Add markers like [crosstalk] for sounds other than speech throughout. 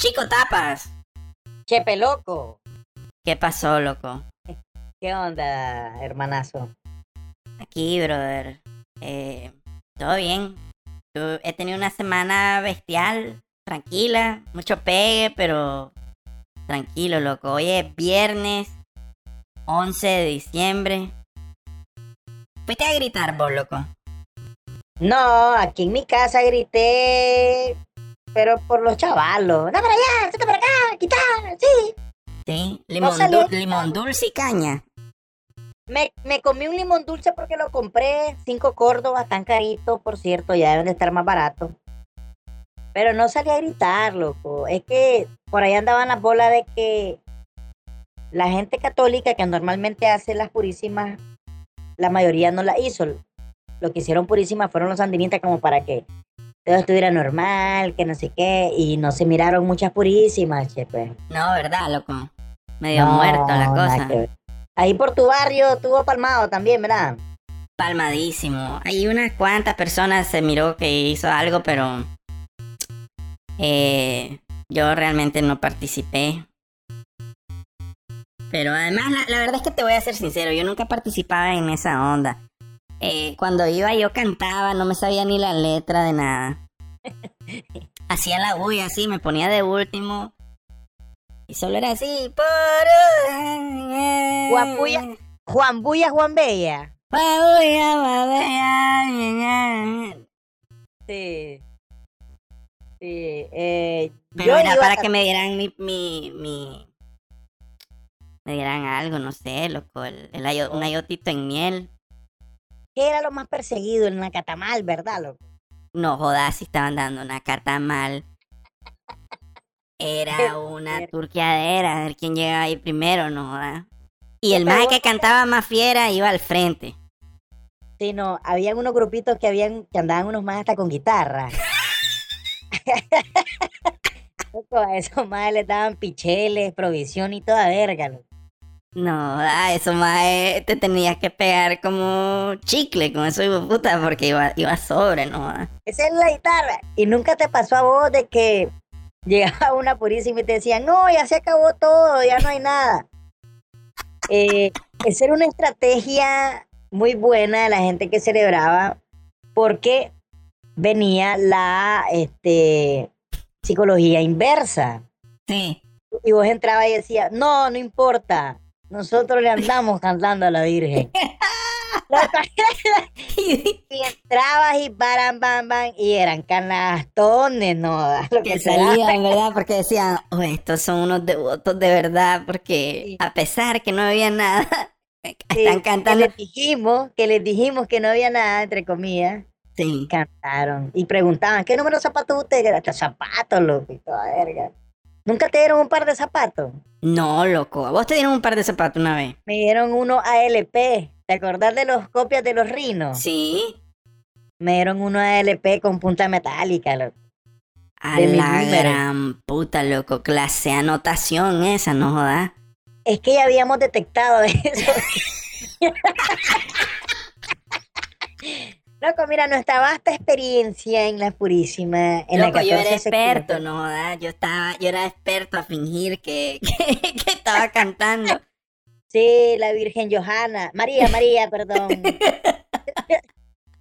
Chico Tapas. Chepe loco. ¿Qué pasó, loco? ¿Qué onda, hermanazo? Aquí, brother. Eh, Todo bien. Yo he tenido una semana bestial, tranquila, mucho pegue, pero tranquilo, loco. Hoy es viernes 11 de diciembre. Fuiste a gritar vos, loco. No, aquí en mi casa grité, pero por los chavalos. ¡No para allá! ¡Vete para acá! ¡Quitar! ¡Sí! Sí, limón, limón dulce y caña. Me, me comí un limón dulce porque lo compré. Cinco córdobas, tan caritos, por cierto, ya deben de estar más baratos. Pero no salí a gritar, loco. Es que por ahí andaban las bolas de que la gente católica que normalmente hace las purísimas, la mayoría no la hizo. Lo que hicieron purísimas fueron los sandinistas como para que todo estuviera normal, que no sé qué, y no se miraron muchas purísimas, che, pues. No, ¿verdad, loco? Medio No, muerto la cosa. que. Ahí por tu barrio estuvo palmado también, ¿verdad? Palmadísimo. Hay unas cuantas personas se miró que hizo algo, pero eh, yo realmente no participé. Pero además, la, la verdad es que te voy a ser sincero, yo nunca participaba en esa onda. Eh, cuando iba yo cantaba, no me sabía ni la letra de nada. [laughs] Hacía la bulla así, me ponía de último. Y solo era así. Juan Bulla. Juan Bulla, Juan Bella. Sí. Sí. Eh, Pero era para a- que me dieran mi, mi, mi- me dieran algo, no sé, loco, el, el un ayotito en miel. ¿Qué era lo más perseguido en la catamal, verdad, loco? No jodas si estaban dando una carta mal. Era una turqueadera, a ver quién llegaba ahí primero, no jodas. Y el vos- que cantaba más fiera iba al frente. Sí, no, habían unos grupitos que habían, que andaban unos más hasta con guitarra. [laughs] Loco, a esos más les daban picheles, provisión y toda verga, loco. No, joda, eso más eh, te tenías que pegar como chicle con eso, hijo de puta, porque iba, iba sobre, no. Esa es la guitarra. Y nunca te pasó a vos de que llegaba una purísima y te decían, no, ya se acabó todo, ya no hay nada. Eh, esa era una estrategia muy buena de la gente que celebraba porque venía la este, psicología inversa. Sí. Y vos entrabas y decías, no, no importa, nosotros le andamos cantando a la Virgen. [laughs] y entrabas y baran, bam, bam, y eran canastones, no, lo que que salían, ¿verdad? Porque decían, oh, estos son unos devotos de verdad, porque Sí. a pesar que no había nada, [laughs] Sí, están Que cantando. les dijimos, que les dijimos que no había nada, entre comillas, Sí. cantaron. Y preguntaban, ¿qué número de zapatos usted? Hasta zapatos, loco, y toda verga. ¿Nunca te dieron un par de zapatos? No, loco. ¿A vos te dieron un par de zapatos una vez? Me dieron uno ALP. ¿Te acordás de los copias de los rinos? Sí. Me dieron uno ALP con punta metálica, loco. A De la gran puta, loco. Clase anotación esa, no jodas. Es que ya habíamos detectado eso. [laughs] [laughs] Loco, mira, nuestra vasta experiencia en la Purísima, en Loco, la yo era 14 secundaria. experto, no jodas. Yo estaba, yo era experto a fingir que, [laughs] que, que estaba cantando. Sí, la Virgen Johanna. María, María, perdón.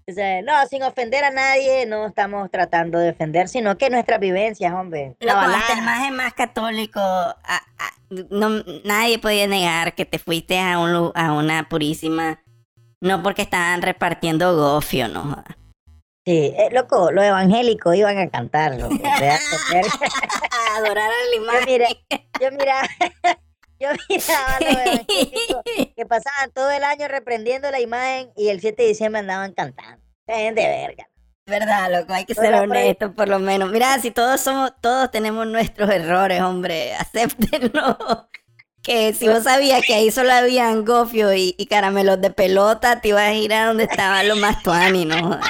O sea, no, sin ofender a nadie, no estamos tratando de ofender, sino que nuestras vivencias, hombre. La [laughs] Loco, hasta el más, más católico, a- a- no, nadie podía negar que te fuiste a, un, a una purísima, no porque estaban repartiendo gofio, no. Sí, eh, loco, los evangélicos iban a cantar, loco. [laughs] A adorar a la Yo imagen. yo miraba, [laughs] yo miraba a los evangélicos [laughs] que pasaban todo el año reprendiendo la imagen y el 7 de diciembre andaban cantando. De verga. Verdad, loco, hay que ser ahí- honestos por lo menos. Mira, si todos somos, todos tenemos nuestros errores, hombre, acéptenlo. Que si vos sabías que ahí solo habían gofio y, y caramelos de pelota, te ibas a ir a donde estaban los más tuani, ¿no? jodas.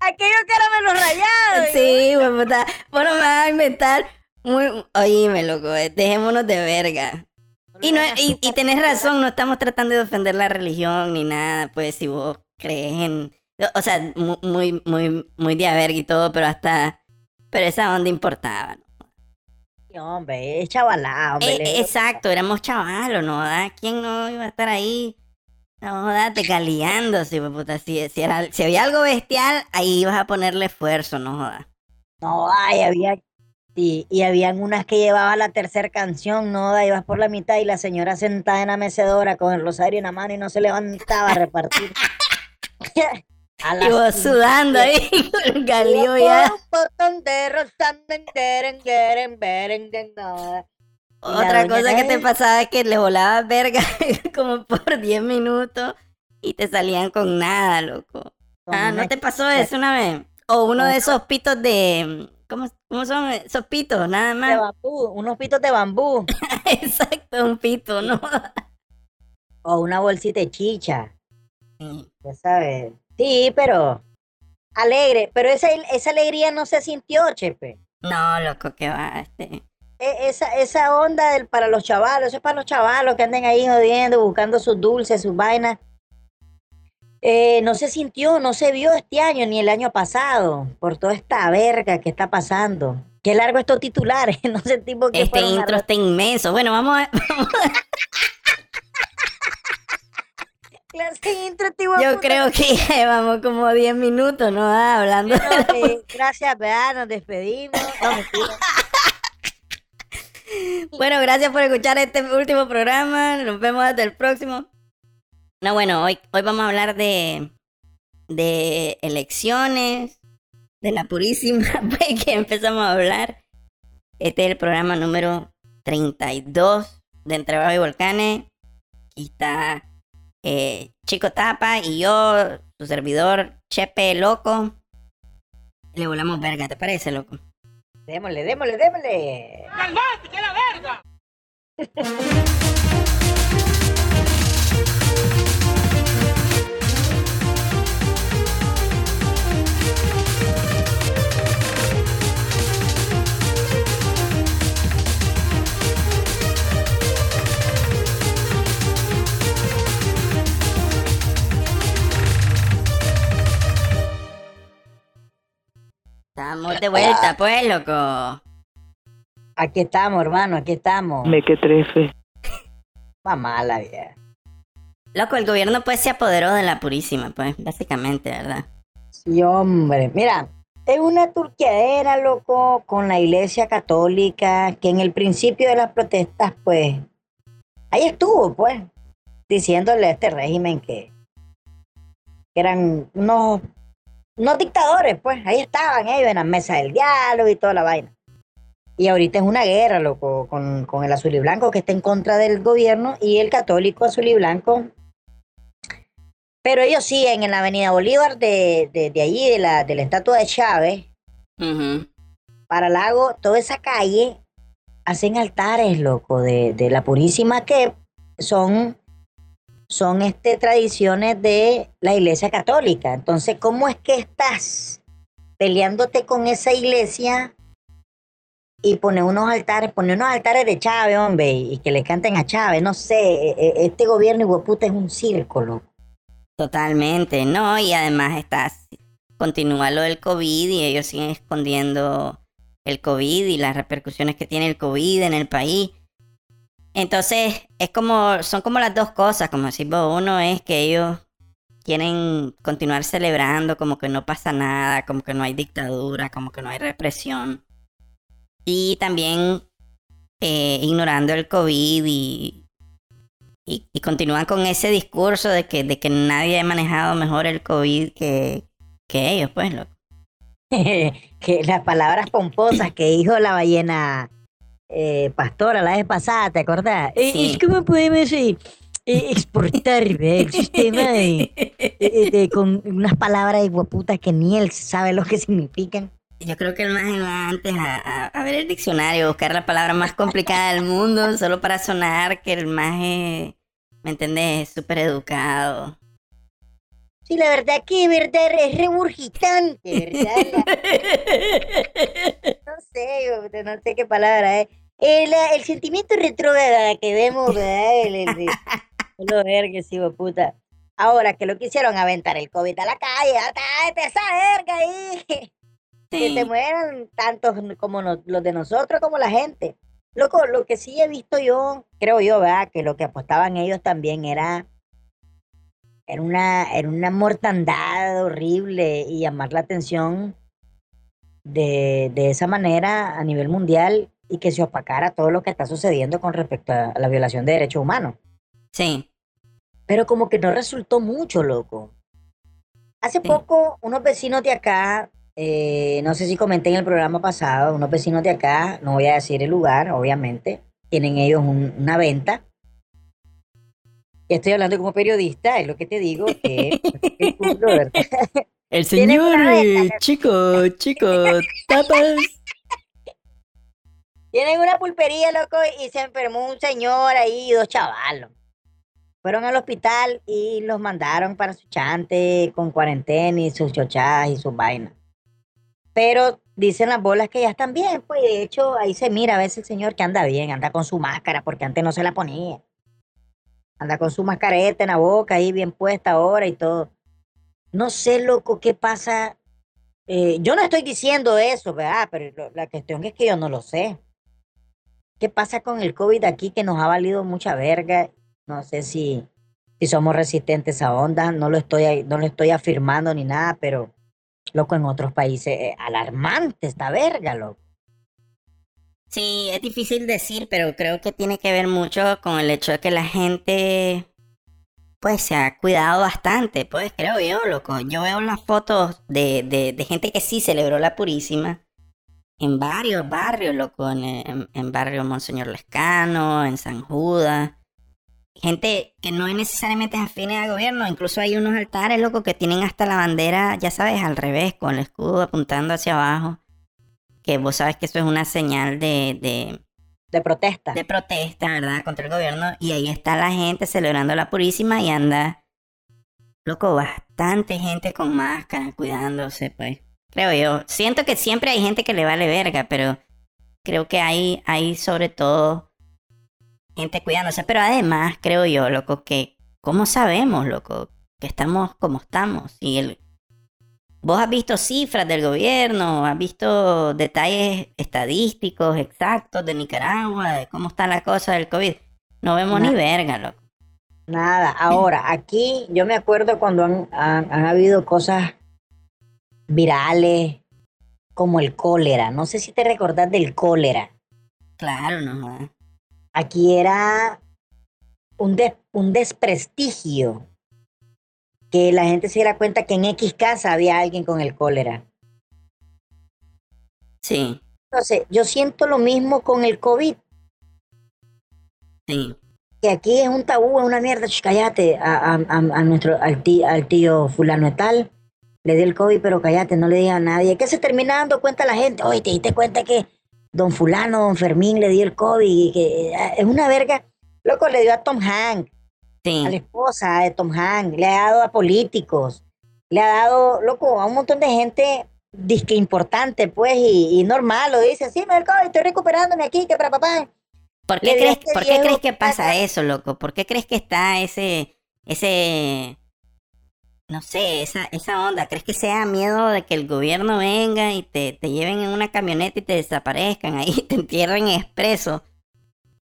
Aquellos caramelos rayados. Sí, güey, puta. Vos no me vas a inventar. Muy... Oíme, loco, dejémonos de verga. Y, no, y, y tenés razón, no estamos tratando de defender la religión ni nada, pues si vos crees en... O sea, mu- muy, muy, muy de y todo, pero hasta Pero esa onda importaba, ¿no? Hombre, es chavalá, hombre. Eh, le- exacto, éramos chavalos, ¿no? ¿Quién no iba a estar ahí? No, date caliándose, pues, puta. Si, si, era- si había algo bestial, ahí ibas a ponerle esfuerzo, no jodas. No, ay, había. Sí, y habían unas que llevaba la tercera canción, no, da, ibas por la mitad y la señora sentada en la mecedora con el rosario en la mano y no se levantaba a repartir. [laughs] a Y vos cinco sudando ahí [laughs] con el galío Yo ya. de Otra cosa que te pasaba es que le volabas verga [laughs] como por 10 minutos y te salían con nada, loco. Ah, ¿no te pasó eso una vez? O uno de esos pitos de... ¿Cómo, cómo son esos pitos? Nada de más. bambú, unos pitos de bambú [laughs] Exacto, un pito, ¿no? o una bolsita de chicha, ya sabes. Sí, pero alegre, pero esa, esa alegría no se sintió, chepe. No, loco, que va, este... E- Esa, esa onda del, para los chavalos, eso es para los chavalos que anden ahí jodiendo, buscando sus dulces, sus vainas. Eh, no se sintió, no se vio este año ni el año pasado por toda esta verga que está pasando. Qué largo estos titulares, [laughs] no sé tipo que Este intro está inmenso. Bueno, vamos a... [laughs] clase de intro, tipo, Yo creo que ya llevamos como 10 minutos, ¿no? Ah, hablando de gracias, ¿verdad? Nos despedimos. No. [laughs] Bueno, gracias por escuchar este último programa. Nos vemos hasta el próximo. No, bueno, hoy, hoy vamos a hablar de, de elecciones, de la purísima, [laughs] pues que empezamos a hablar. Este es el programa número 32 de Entre Bajo y Volcanes. Aquí está eh, Chico Tapa y yo, su servidor Chepe Loco. Le volamos verga, ¿te parece, loco? Démosle, démosle, démosle. [laughs] Estamos de vuelta, pues, loco. Aquí estamos, hermano, aquí estamos. Me que trefe. Mamá la vida. Loco, el gobierno pues se apoderó de la purísima, pues, básicamente, ¿verdad? Sí, hombre. Mira, es una turqueadera, loco, con la iglesia católica, que en el principio de las protestas, pues, ahí estuvo, pues, diciéndole a este régimen que, que eran unos, unos dictadores, pues, ahí estaban ellos en las mesas del diálogo y toda la vaina. Y ahorita es una guerra, loco, con, con el azul y blanco que está en contra del gobierno y el católico azul y blanco pero ellos siguen en la avenida Bolívar de, de, de allí, de la, de la estatua de Chávez, Ujú. para Lago, toda esa calle, hacen altares, loco, de, de la Purísima, que son, son este, tradiciones de la Iglesia Católica. Entonces, ¿cómo es que estás peleándote con esa iglesia y poner unos altares, poner unos altares de Chávez, hombre, y que le canten a Chávez? No sé, e- e- este gobierno, hueputa, es un circo, loco. Totalmente, ¿no? Y además está, continúa lo del COVID y ellos siguen escondiendo el COVID y las repercusiones que tiene el COVID en el país. Entonces, es como, son como las dos cosas, como decir, uno es que ellos quieren continuar celebrando como que no pasa nada, como que no hay dictadura, como que no hay represión. Y también eh, ignorando el COVID y, y, y continúan con ese discurso de que, de que nadie ha manejado mejor el COVID que, que ellos, pues. loco. [laughs] que las palabras pomposas que dijo la ballena eh, pastora la vez pasada, ¿te acordás? Eh, Sí. Es como podemos eh, exportar [laughs] el sistema de- de- de- con unas palabras de guaputas que ni él sabe lo que significan. Yo creo que el más iba antes a, a- a ver el diccionario, buscar la palabra más complicada del mundo, solo para sonar que el más, eh, ¿me entendés? Súper educado. Sí, la verdad que verdad es regurgitante, ¿verdad? [laughs] No sé, no sé qué palabra es. El, el sentimiento retrógrado que vemos, ¿verdad? El, el, el- lo [laughs] verga, sí, puta. Ahora que lo quisieron aventar el COVID a la calle, hasta esa verga ahí. [laughs] Que se mueran tantos como los de nosotros como la gente. Loco, lo que sí he visto yo, creo yo, ¿verdad? Que lo que apostaban ellos también era, era, una, era una mortandad horrible y llamar la atención de, de esa manera a nivel mundial y que se opacara todo lo que está sucediendo con respecto a la violación de derechos humanos. Sí. Pero como que no resultó mucho, loco. Hace poco, unos vecinos de acá, eh, no sé si comenté en el programa pasado, unos vecinos de acá, no voy a decir el lugar, obviamente, tienen ellos una venta. Estoy hablando como periodista, es lo que te digo, que el [laughs] señor, chico, chico, [laughs] tapas. Tienen una pulpería, loco, y se enfermó un señor ahí y dos chavalos fueron al hospital y los mandaron para su chante con cuarentena y sus chochadas y sus vainas. Pero dicen las bolas que ya están bien, pues de hecho ahí se mira a veces el señor que anda bien, anda con su máscara, porque antes no se la ponía. Anda con su mascareta en la boca ahí bien puesta ahora y todo. No sé, loco, qué pasa. Eh, yo no estoy diciendo eso, ¿verdad? Pero la cuestión es que yo no lo sé. ¿Qué pasa con el COVID aquí que nos ha valido mucha verga no sé si, si somos resistentes a ondas, no lo estoy, no lo estoy afirmando ni nada, pero loco, en otros países, eh, alarmante esta verga, loco. Sí, es difícil decir, pero creo que tiene que ver mucho con el hecho de que la gente, pues, se ha cuidado bastante, pues, creo yo, loco. Yo veo las fotos de, de, de gente que sí celebró la Purísima en varios barrios, loco, en, en, en barrio Monseñor Lescano, en San Judas, gente que no es necesariamente afines al gobierno, incluso hay unos altares, loco, que tienen hasta la bandera, ya sabes, al revés, con el escudo apuntando hacia abajo, que vos sabes que eso es una señal de... De, de protesta. De protesta, ¿verdad? Contra el gobierno. Y ahí está la gente celebrando la Purísima y anda, loco, bastante gente con máscara, cuidándose, pues. Creo yo. Siento que siempre hay gente que le vale verga, pero creo que hay, hay sobre todo gente cuidándose. Pero además, creo yo, loco, que ¿cómo sabemos, loco, que estamos como estamos? Y el, vos has visto cifras del gobierno, has visto detalles estadísticos exactos de Nicaragua, de cómo está la cosa del COVID. No vemos ni verga, loco. Nada, ahora, aquí yo me acuerdo cuando han, han habido cosas virales como el cólera. No sé si te recordás del cólera. Claro, no. Aquí era un, un desprestigio que la gente se diera cuenta que en X casa había alguien con el cólera. Sí. Entonces, yo siento lo mismo con el COVID. Sí. Que aquí es un tabú, es una mierda. cállate, a, nuestro, al tío, al tío fulano tal, le dio el COVID, pero cállate, no le diga a nadie. ¿Qué se termina dando cuenta la gente? Oye, te diste cuenta que don fulano, don Fermín le dio el COVID, y que eh, es una verga. Loco, le dio a Tom Hanks, a la esposa de Tom Hanks, le ha dado a políticos, le ha dado, loco, a un montón de gente disque importante, pues, y, normal, lo dice, sí, me dio el COVID, estoy recuperándome aquí, que para papá. ¿Por qué, crees, ¿por qué crees que pasa eso, loco? ¿Por qué crees que está ese, ese no sé, esa, esa onda, ¿crees que sea miedo de que el gobierno venga y te, te lleven en una camioneta y te desaparezcan ahí, [laughs] te entierren expreso?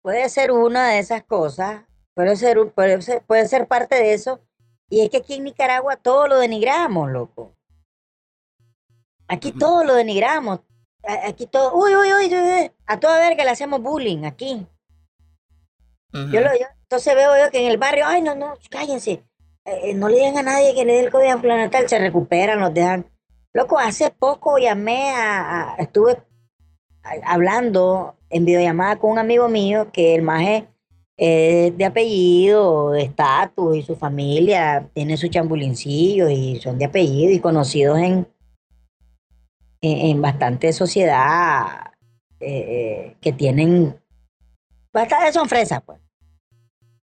Puede ser una de esas cosas, puede ser, puede ser, puede ser parte de eso. Y es que aquí en Nicaragua todo lo denigramos, loco. Aquí todo lo denigramos. Aquí todo, uy, uy, uy, uy, a toda verga le hacemos bullying aquí. yo, lo, yo entonces veo yo que en el barrio, ay, no, no, cállense eh, no le digan a nadie que le dé el código planetal, se recuperan, los dejan. Loco, hace poco llamé a, estuve hablando en videollamada con un amigo mío que el maje es de apellido, de estatus y su familia tiene su chambulincillo y son de apellido y conocidos en, en, bastante sociedad eh, eh, que tienen bastante son fresas pues.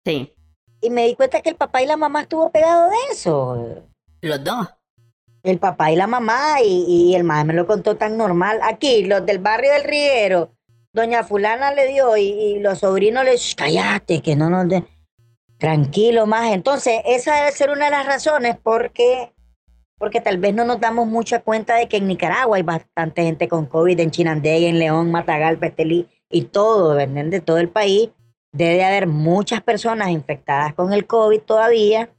Sí. Y me di cuenta que el papá y la mamá estuvo pegado de eso. Los dos. El papá y la mamá, y, el mamá me lo contó tan normal. Aquí, los del barrio del Riguero, doña fulana le dio y, los sobrinos le cállate, que no nos de... Tranquilo, más. Entonces, esa debe ser una de las razones porque porque tal vez no nos damos mucha cuenta de que en Nicaragua hay bastante gente con COVID, en Chinandega, en León, Matagalpa, Estelí y todo, ¿verdad? De todo el país. Debe haber muchas personas infectadas con el COVID todavía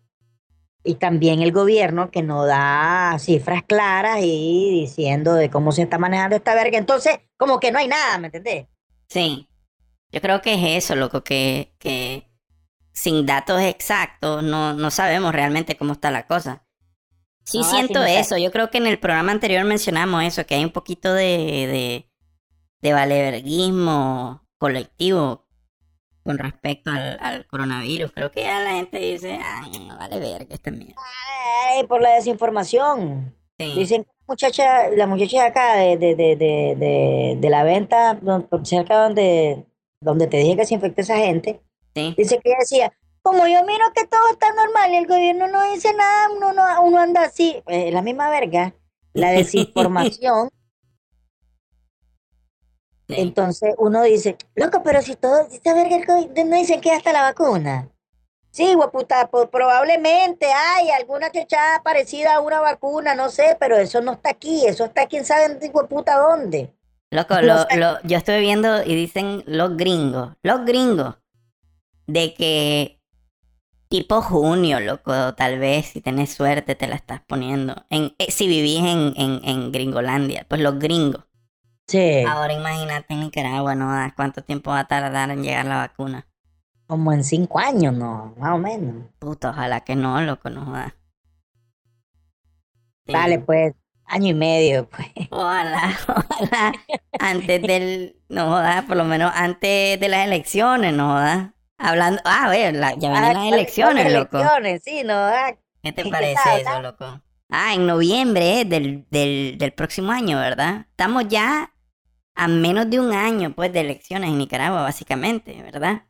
y también el gobierno que no da cifras claras y diciendo de cómo se está manejando esta verga. Entonces, como que no hay nada, ¿me entendés? Sí. Yo creo que es eso, loco, que, que sin datos exactos no, no sabemos realmente cómo está la cosa. Sí No, siento sí, no sé. eso. Yo creo que en el programa anterior mencionamos eso, que hay un poquito de, de, de valeverguismo colectivo con respecto al, al coronavirus. Creo que ya la gente dice, ay, no vale verga esta mierda. Ay, por la desinformación. Sí, Dicen que la muchacha, la muchacha de acá de, de, de, de, de, de la venta, por cerca donde, donde te dije que se infectó esa gente, sí. dice que ella decía, como yo miro que todo está normal y el gobierno no dice nada, uno, no, uno anda así, Eh, la misma verga, la [laughs] desinformación. Entonces uno dice, loco, pero si todo, esta verga el COVID, no dicen que hasta la vacuna. Sí, hueputa, po- probablemente hay alguna chechada parecida a una vacuna, no sé, pero eso no está aquí, eso está quién sabe en hueputa dónde. Loco, No lo, sé. lo- yo estoy viendo y dicen los gringos, los gringos, de que tipo junio, loco, tal vez si tenés suerte te la estás poniendo. En, eh, si vivís en, en, en Gringolandia, pues los gringos. Sí, Ahora imagínate en Nicaragua, ¿no? ¿Cuánto tiempo va a tardar en llegar la vacuna? como en cinco años, ¿no? Más o menos. Puta, ojalá que no, loco, no jodas. Sí. Dale, pues, año y medio, pues. Ojalá, [laughs] ojalá, antes del, no jodas, por lo menos antes de las elecciones, no jodas. Hablando, ah, a ver, la- ya vienen Ah, las ¿cuáles- elecciones, loco. elecciones? Sí, no, ah, ¿Qué te ¿Qué parece eso, loco? Ah, en noviembre del, del, del próximo año, ¿verdad? Estamos ya a menos de un año, pues, de elecciones en Nicaragua, básicamente, ¿verdad?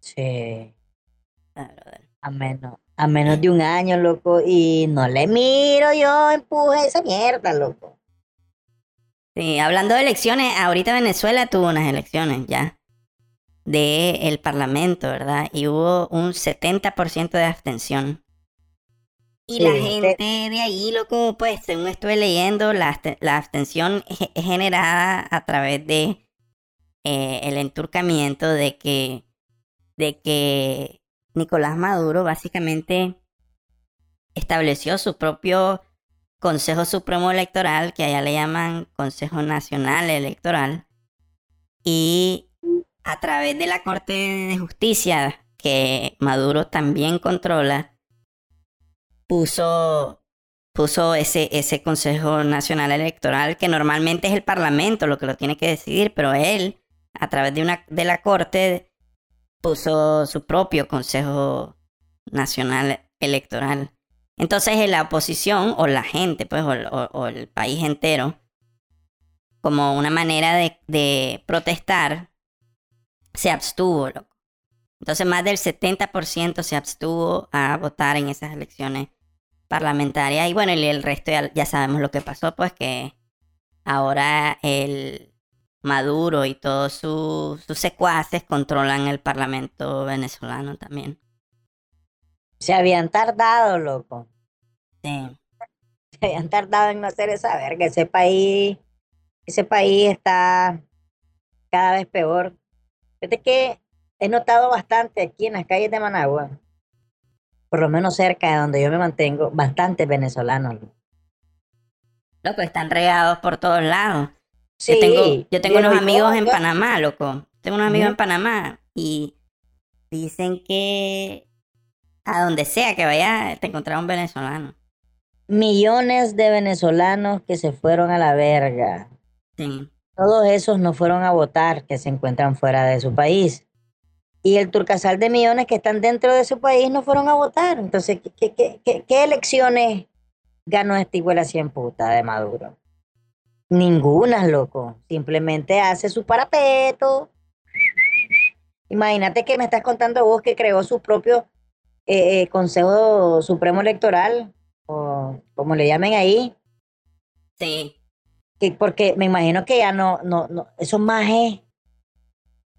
sí. Ah. A menos, a menos de un año, loco, y no le miro yo empuje esa mierda, loco. Sí, hablando de elecciones, ahorita Venezuela tuvo unas elecciones ya de el parlamento, ¿verdad? Y hubo un 70% de abstención. Y Sí, la te- gente de ahí, loco, pues según estuve leyendo, la, abste- la abstención es es generada a través de eh, el enturcamiento de que, de que Nicolás Maduro básicamente estableció su propio Consejo Supremo Electoral, que allá le llaman Consejo Nacional Electoral, y a través de la Corte de Justicia, que Maduro también controla, puso, puso ese, ese Consejo Nacional Electoral, que normalmente es el Parlamento lo que lo tiene que decidir, pero él, a través de, una, de la Corte, puso su propio Consejo Nacional Electoral. Entonces la oposición o la gente, pues, o, el país entero, como una manera de, protestar, se abstuvo. Entonces más del 70% se abstuvo a votar en esas elecciones parlamentarias. Y bueno, y el resto ya, ya sabemos lo que pasó, pues que ahora el Maduro y todos sus- sus secuaces controlan el parlamento venezolano también. Se habían tardado, loco. Sí. Se habían tardado en no hacer esa verga. Ese país, ese país está cada vez peor. Fíjate que he notado bastante aquí en las calles de Managua, por lo menos cerca de donde yo me mantengo, bastantes venezolanos. loco. Están regados por todos lados. Sí, yo tengo, yo tengo unos yo- amigos en yo- Panamá, loco. Tengo unos amigos en Panamá y dicen que a donde sea que vaya te encontrarás un venezolano. Millones de venezolanos que se fueron a la verga. Sí. Todos esos no fueron a votar, que se encuentran fuera de su país. Y el turcasal de millones que están dentro de su país no fueron a votar. Entonces, ¿qué, qué, qué- qué- qué elecciones ganó esta iguala cien puta de Maduro? Ninguna, loco. Simplemente hace su parapeto. Imagínate que me estás contando vos que creó su propio eh, eh, Consejo Supremo Electoral, o como le llamen ahí, Sí. que porque me imagino que ya no, no, no, esos majes,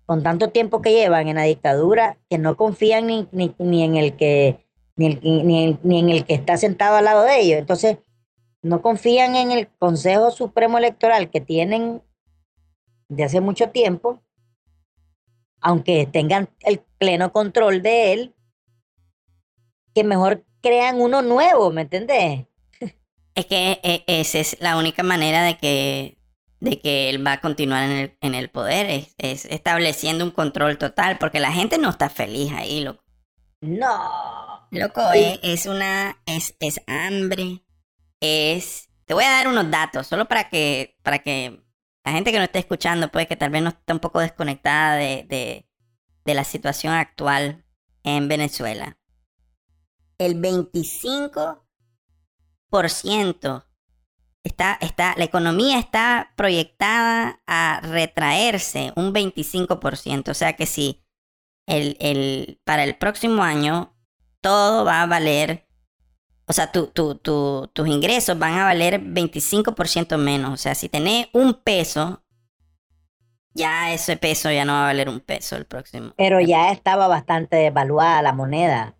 con tanto tiempo que llevan en la dictadura, que no confían ni, ni, ni en el que ni, el, ni, ni en el que está sentado al lado de ellos. Entonces, no confían en el Consejo Supremo Electoral que tienen de hace mucho tiempo, aunque tengan el pleno control de él, que mejor crean uno nuevo, ¿me entendés? Es que e, esa es la única manera de que, de que él va a continuar en el, en el poder, es, es, estableciendo un control total, porque la gente no está feliz ahí, loco. No. Loco, es, es una, es, es hambre, es... Te voy a dar unos datos, solo para que, para que la gente que no esté escuchando, pues que tal vez no está un poco desconectada de, de, de la situación actual en Venezuela. El 25% está, está, la economía está proyectada a retraerse un 25%. O sea que si el, el, para el próximo año todo va a valer o sea, tu, tu, tu, tus ingresos van a valer 25% menos. O sea, si tenés un peso, ya ese peso ya no va a valer un peso el próximo. Pero ya estaba bastante devaluada la moneda.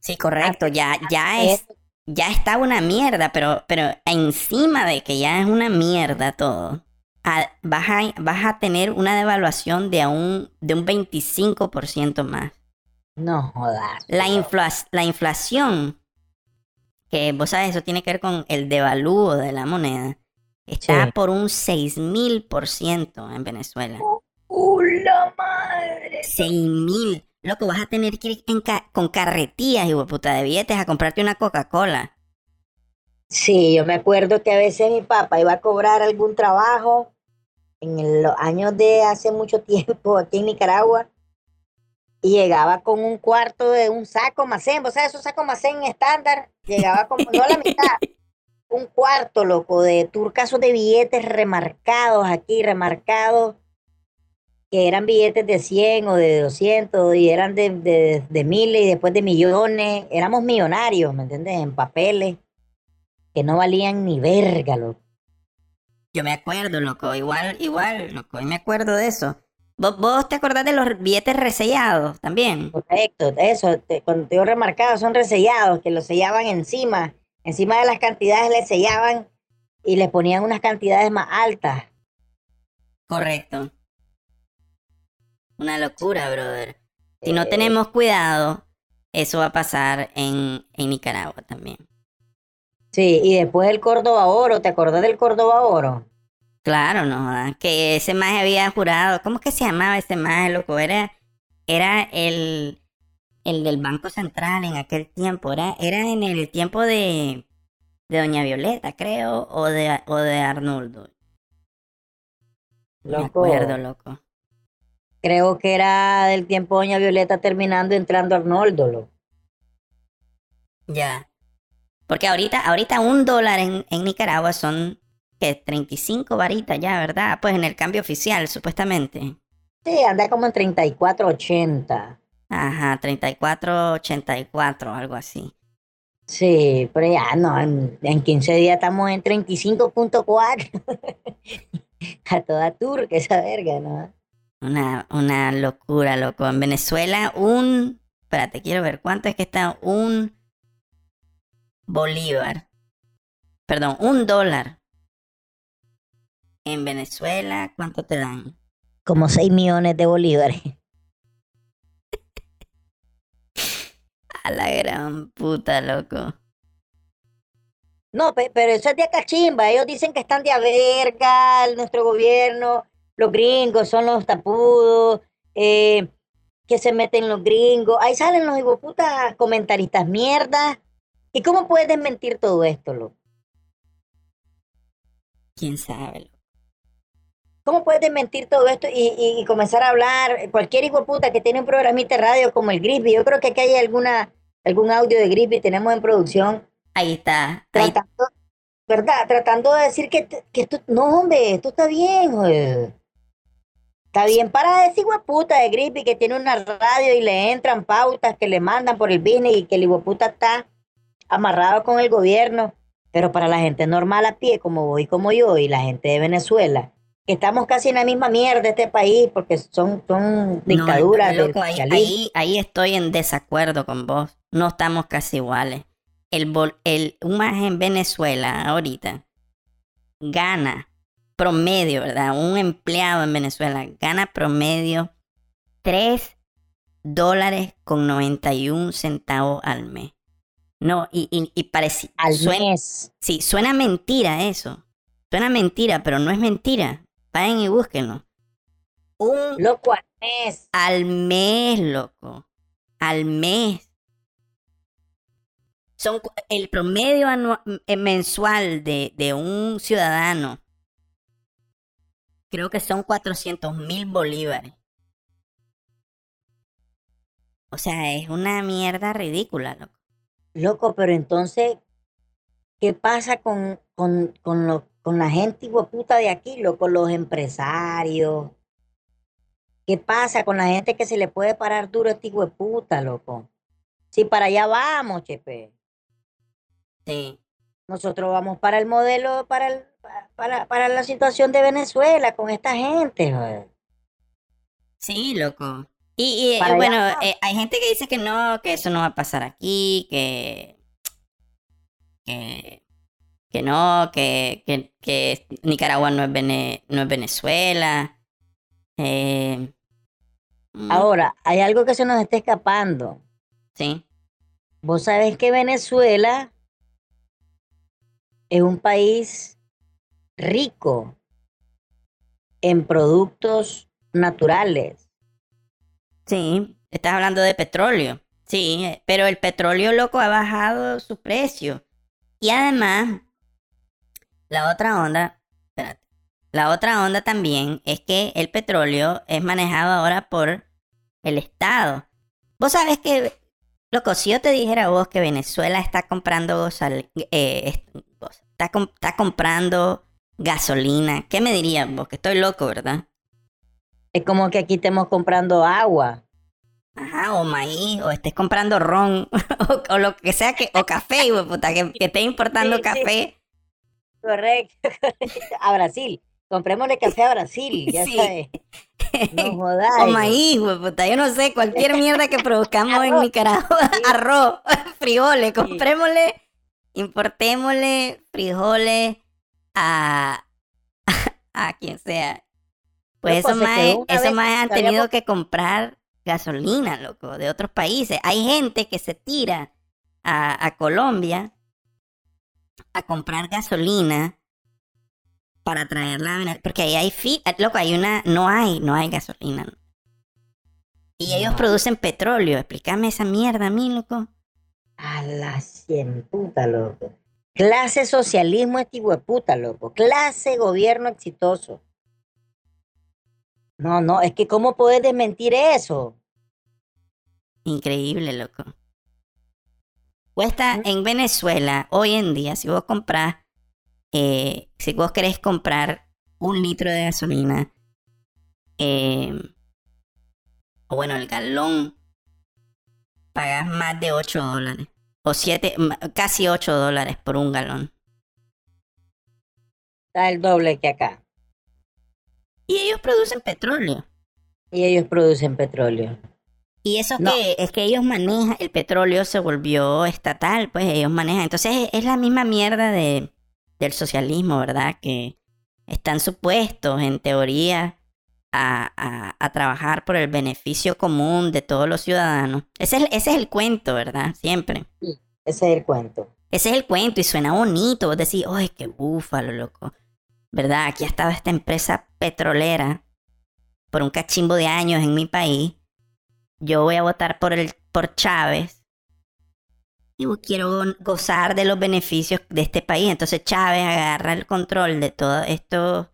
Sí, correcto, ya, ya es, ya está una mierda, pero, pero encima de que ya es una mierda todo, vas, a, vas a tener una devaluación de, un, de un 25% más. No jodas. La, infla, la inflación que vos sabes, eso tiene que ver con el devalúo de la moneda, está por un 6000% en Venezuela. ¡Uh, la madre! 6000. Loco, vas a tener que ir con carretillas y puta de billetes a comprarte una Coca-Cola. Sí, yo me acuerdo que a veces mi papá iba a cobrar algún trabajo en los años de hace mucho [laughs] tiempo aquí en Nicaragua y llegaba con un cuarto de un saco macén, vos sabes, esos sacos macén estándar, llegaba como, no la mitad, [laughs] un cuarto, loco, de turcasos de billetes remarcados aquí, remarcados, que eran billetes de 100 o de 200 y eran de, de, de miles y después de millones, éramos millonarios, ¿me entiendes? En papeles que no valían ni verga, loco. Yo me acuerdo, loco, igual, igual, loco, y me acuerdo de eso. ¿Vos, te acordás de los billetes resellados también? Correcto, eso, te, cuando te digo remarcados, son resellados, que los sellaban encima, encima de las cantidades le sellaban y le ponían unas cantidades más altas. Correcto. Una locura, brother. Si no eh, tenemos cuidado, eso va a pasar en, en Nicaragua también. Sí, y después el Córdoba Oro, ¿te acordás del Córdoba Oro? Claro, no, que ese más había jurado, ¿cómo es que se llamaba ese más, loco? Era, era el, el del Banco Central en aquel tiempo, era, era en el tiempo de, de Doña Violeta, creo, o de, o de Arnoldo. Loco. Me acuerdo, loco. Creo que era del tiempo Doña Violeta terminando entrando Arnoldo, loco. Ya. Porque ahorita, ahorita un dólar en, en Nicaragua son que 35 varitas ya, ¿verdad? Pues en el cambio oficial, supuestamente. Sí, anda como en 34.80. Ajá, 34.84, algo así. Sí, pero ya no, en, en 15 días estamos en 35.4. [laughs] A toda turca esa verga, ¿no? Una, una locura, loco. En Venezuela, un. Espérate, quiero ver cuánto es que está un bolívar. Perdón, un dólar en Venezuela, ¿cuánto te dan? Como 6 millones de bolívares. [laughs] A la gran puta, loco. No, pero eso es de cachimba. Ellos dicen que están de a verga, nuestro gobierno, los gringos son los tapudos, eh, que se meten los gringos. Ahí salen los putas comentaristas mierda. ¿Y cómo puedes desmentir todo esto, loco? ¿Quién sabe? ¿Cómo puedes desmentir todo esto y, comenzar a hablar? Cualquier hijo de puta que tiene un programita de radio como el Grisby, yo creo que aquí hay alguna, algún audio de Grisby, tenemos en producción. Ahí está. Tratando, ¿Verdad? Tratando de decir que, que esto, no, hombre, esto está bien, güey. Está bien para ese hijo de Grisby que tiene una radio y le entran pautas que le mandan por el business y que el hijo de puta está amarrado con el gobierno. Pero para la gente normal a pie, como vos y como yo, y la gente de Venezuela, que estamos casi en la misma mierda este país porque son, son dictaduras. No, loco, ahí, ahí, ahí, estoy en desacuerdo con vos. No estamos casi iguales. El, el, un más en Venezuela ahorita gana promedio, ¿verdad? Un empleado en Venezuela gana promedio 3 dólares con 91 centavos al mes. No, y, y, y parece... Al mes. Sí, suena mentira eso. Suena mentira, pero no es mentira. Vayan y búsquenlo. Un loco al mes. Al mes, loco. Al mes. Son el promedio eh, mensual de, de un ciudadano. Creo que son 400 mil bolívares. O sea, es una mierda ridícula, loco. Loco, pero entonces, ¿qué pasa con, con, con, lo, con la gente puta de aquí, loco? Los empresarios. ¿Qué pasa con la gente que se le puede parar duro a este puta, loco? Si para allá vamos, chepe. Sí. Nosotros vamos para el modelo, para, el, para, para la situación de Venezuela con esta gente, joder. Sí, loco. Y, bueno, eh, hay gente que dice que no, que eso no va a pasar aquí, que. que, que no, que, que, Nicaragua no es, no es Venezuela. Eh, mm. Ahora, hay algo que se nos está escapando. Sí. Vos sabés que Venezuela es un país rico en productos naturales. Sí, estás hablando de petróleo. Sí, eh, pero el petróleo loco ha bajado su precio. Y además, la otra onda, espérate, la otra onda también es que el petróleo es manejado ahora por el Estado. Vos sabés que, loco, si yo te dijera vos que Venezuela está comprando, eh, está, está comprando gasolina, ¿qué me dirías vos? Que estoy loco, ¿verdad? Es como que aquí estemos comprando agua. Ajá, o maíz, o estés comprando ron, [laughs] o, lo que sea, que, o café, puta, que, que estés importando café. Correcto, [laughs] a Brasil. Comprémosle café a Brasil, [laughs] ya sabes. No jodas. O maíz, puta, yo no sé, cualquier mierda que produzcamos en Nicaragua, arroz, frijoles, comprémosle, importémosle frijoles a, [laughs] a quien sea. Pues eso más, eso más han tenido que comprar gasolina, loco, de otros países. Hay gente que se tira a, Colombia a comprar gasolina para traerla porque ahí hay loco, hay una, no hay, no hay gasolina. Y ellos producen petróleo, explícame esa mierda a mí, loco. A la cien puta, loco. Clase socialismo este puta, loco. Clase gobierno exitoso. No, no, es que ¿cómo puedes desmentir eso? Increíble, loco. Cuesta en Venezuela, hoy en día, si vos compras, eh, si vos querés comprar un litro de gasolina, eh, o bueno, el galón, pagas más de 8 dólares. O 7, casi 8 dólares por un galón. Está el doble que acá. Y ellos producen petróleo. Y ellos producen petróleo. Y eso que es que ellos manejan, el petróleo se volvió estatal, pues ellos manejan. Entonces es la misma mierda de, del socialismo, ¿verdad? Que están supuestos, en teoría, a, a, trabajar por el beneficio común de todos los ciudadanos. Ese es, ese es el cuento, ¿verdad? Siempre. Sí, ese es el cuento. Ese es el cuento y suena bonito. Vos decís, ¡ay, qué búfalo, loco! ¿verdad? Aquí ha estado esta empresa petrolera por un cachimbo de años en mi país. Yo voy a votar por, el, por Chávez y quiero gozar de los beneficios de este país. Entonces Chávez agarra el control de todas estas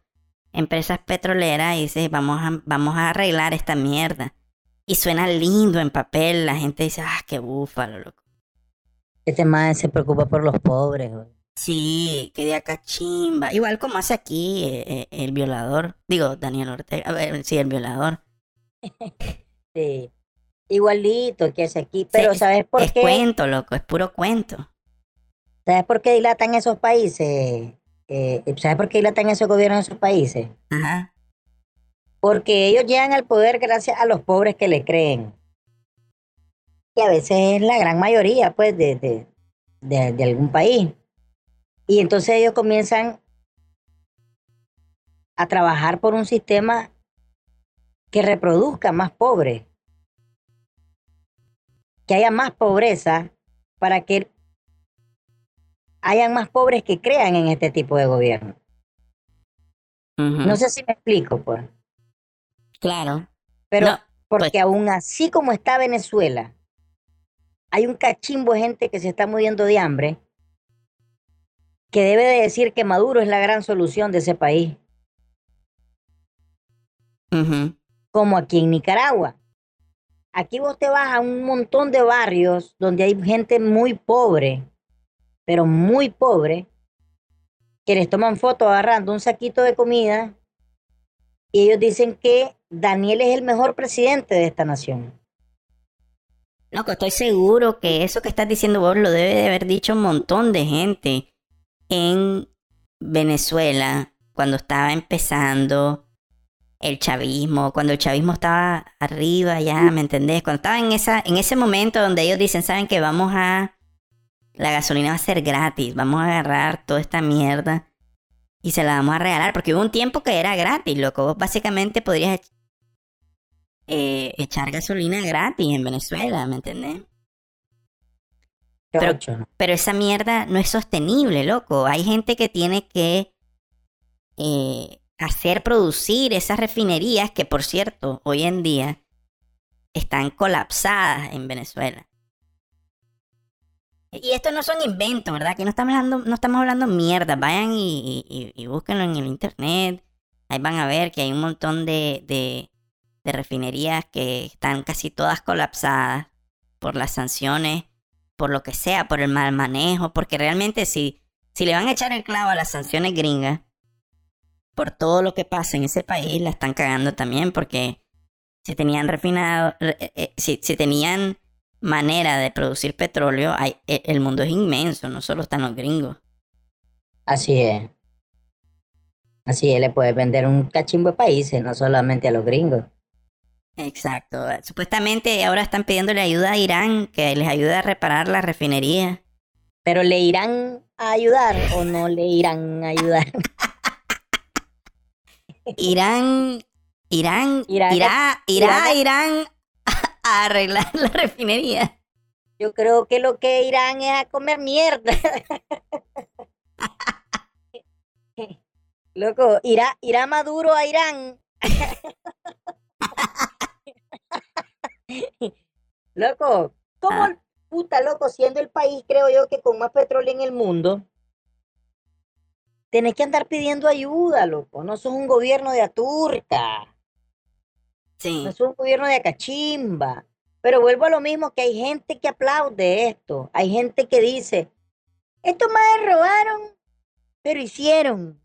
empresas petroleras y dice, vamos a, vamos a arreglar esta mierda. Y suena lindo en papel, la gente dice, ah, qué búfalo, loco. Este man se preocupa por los pobres, güey. Sí, que de acá chimba. Igual como hace aquí eh, eh, el violador. Digo, Daniel Ortega. A ver, sí, el violador. [laughs] sí. Igualito que hace aquí. Pero ¿sabes por qué? Es cuento, loco, es puro cuento. ¿Sabes por qué dilatan esos países, eh, ¿sabes por qué dilatan esos gobiernos en esos países? Ajá. Porque ellos llegan al poder gracias a los pobres que le creen. Y a veces es la gran mayoría, pues, de, de, de, de algún país. Y entonces ellos comienzan a trabajar por un sistema que reproduzca más pobres, que haya más pobreza para que hayan más pobres que crean en este tipo de gobierno. No sé si me explico, pues. Claro. Pero No, porque pues- aún así como está Venezuela, hay un cachimbo de gente que se está muriendo de hambre que debe de decir que Maduro es la gran solución de ese país, como aquí en Nicaragua. Aquí vos te vas a un montón de barrios donde hay gente muy pobre, pero muy pobre, que les toman fotos agarrando un saquito de comida y ellos dicen que Daniel es el mejor presidente de esta nación. Loco, estoy seguro que eso que estás diciendo vos lo debe de haber dicho un montón de gente en Venezuela cuando estaba empezando el chavismo, cuando el chavismo estaba arriba ya, ¿me entendés? Cuando estaba en esa en ese momento donde ellos dicen, "Saben que vamos a la gasolina va a ser gratis, vamos a agarrar toda esta mierda y se la vamos a regalar porque hubo un tiempo que era gratis, loco, vos básicamente podrías eh, echar gasolina gratis en Venezuela, ¿me entendés? Pero- esa mierda no es sostenible, loco. Hay gente que tiene que eh, hacer producir esas refinerías que, por cierto, hoy en día están colapsadas en Venezuela. Y esto no son inventos, ¿verdad? Que no estamos hablando, no estamos hablando mierda. Vayan y, y- búsquenlo en el internet. Ahí van a ver que hay un montón de, de, refinerías que están casi todas colapsadas por las sanciones por lo que sea, por el mal manejo, porque realmente si, si le van a echar el clavo a las sanciones gringas, por todo lo que pasa en ese país, la están cagando también, porque si tenían refinado, re- eh, eh, si, si tenían manera de producir petróleo, hay- e- el mundo es inmenso, no solo están los gringos. Así es. Así es, le puedes vender un cachimbo de países, no solamente a los gringos. Exacto. Supuestamente ahora están pidiéndole ayuda a Irán, que les ayude a reparar la refinería. Pero ¿le irán a ayudar o no le irán a ayudar? [laughs] Irán, Irán, Irán irá, irá, Irán Irán a arreglar la refinería. Yo creo que lo que irán es a comer mierda. [laughs] Loco, irá, irá Maduro a Irán. [laughs] Loco, ¿cómo Ah. puta loco siendo el país, creo yo, que con más petróleo en el mundo? Tenés que andar pidiendo ayuda, loco. No sos un gobierno de aturca. Sí. No es un gobierno de acachimba. Pero vuelvo a lo mismo, que hay gente que aplaude esto. Hay gente que dice, estos más robaron, pero hicieron.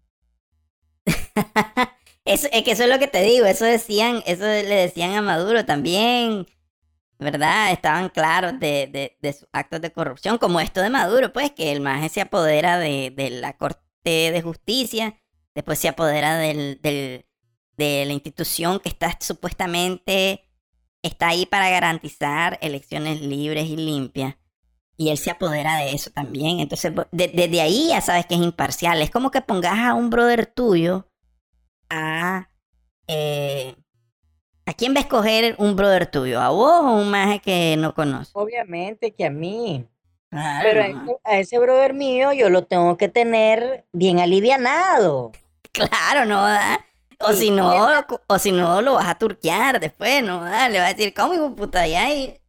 [laughs] Eso, es que eso es lo que te digo, eso decían, eso le decían a Maduro también, ¿verdad? Estaban claros de, de, de sus actos de corrupción, como esto de Maduro, pues, que el maje se apodera de, de la Corte de Justicia, después se apodera del, del, de la institución que está supuestamente, está ahí para garantizar elecciones libres y limpias. Y él se apodera de eso también. Entonces, de- desde ahí ya sabes que es imparcial. Es como que pongas a un brother tuyo a... eh, ¿A quién va a escoger un brother tuyo? ¿A vos o un maje que no conoces? Obviamente que a mí. Claro, Pero a ese, a ese brother mío yo lo tengo que tener bien alivianado. Claro, no. O si no, o si no lo vas a turquear después, no. Le vas a decir, ¿cómo hijo puta? Ya y-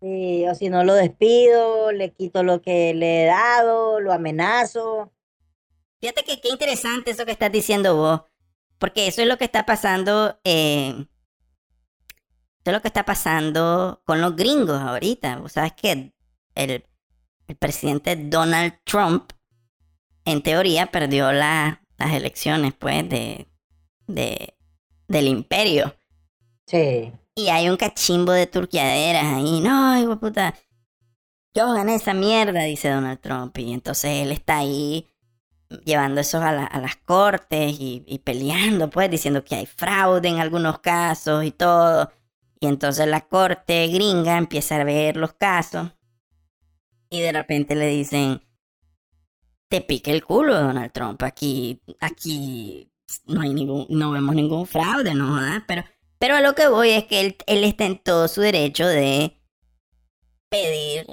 Sí, o si no lo despido, le quito lo que le he dado, lo amenazo. Fíjate que qué interesante eso que estás diciendo vos. Porque eso es lo que está pasando. eh, eso es lo que está pasando con los gringos ahorita. Vos sabes que el, el presidente Donald Trump, en teoría, perdió la- las elecciones, pues, de, de, del imperio. Sí. Y hay un cachimbo de turqueaderas ahí. No, hijo puta. Yo gané esa mierda, dice Donald Trump. Y entonces él está ahí llevando eso a, la- a las cortes y, y peleando, pues, diciendo que hay fraude en algunos casos y todo. Y entonces la corte gringa empieza a ver los casos y de repente le dicen, te pique el culo, Donald Trump, aquí, aquí no hay ningún, no vemos ningún fraude, no jodas, pero, pero a lo que voy es que él, él está en todo su derecho de pedir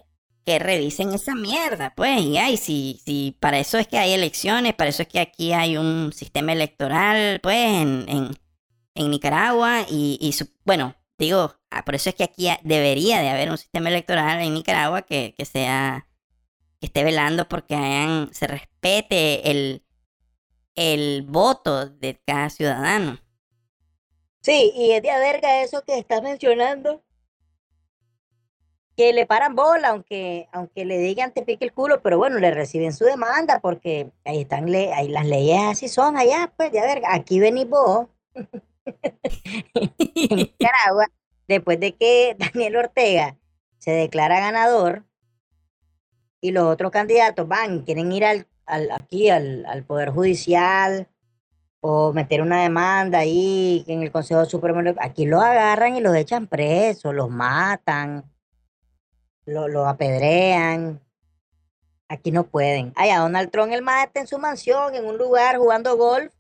que revisen esa mierda, pues, y ay, si, si para eso es que hay elecciones, para eso es que aquí hay un sistema electoral, pues, en, en, en Nicaragua, y, y bueno, digo, ah, por eso es que aquí debería de haber un sistema electoral en Nicaragua que, que sea, que esté velando porque hayan, se respete el, el voto de cada ciudadano. Sí, y es de verga eso que estás mencionando. Que le paran bola, aunque, aunque le digan te pique el culo, pero bueno, le reciben su demanda porque ahí están ahí las leyes así son allá, pues de a verga. Aquí venís vos, [laughs] después de que Daniel Ortega se declara ganador y los otros candidatos van, quieren ir al, al- aquí al, al Poder Judicial o meter una demanda ahí en el Consejo Supremo, aquí los agarran y los echan presos, los matan, lo- los apedrean. Aquí no pueden. Allá Donald Trump, el más está en su mansión, en un lugar jugando golf,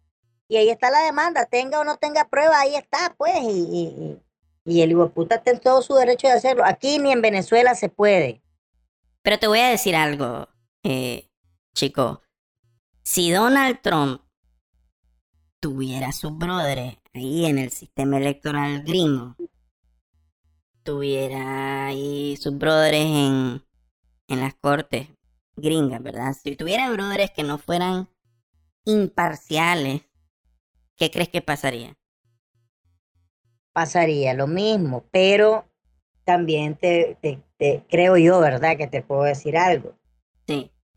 y ahí está la demanda, tenga o no tenga prueba, ahí está, pues, y, y, y, el hijo puta está en todo su derecho de hacerlo. Aquí ni en Venezuela se puede. Pero te voy a decir algo, eh, chico. Si Donald Trump tuviera sus brothers ahí en el sistema electoral gringo, tuviera ahí sus brothers en, en las cortes gringas, ¿verdad? Si tuviera brothers que no fueran imparciales, ¿qué crees que pasaría? Pasaría lo mismo, pero también te, te, te creo yo, ¿verdad? Que te puedo decir algo.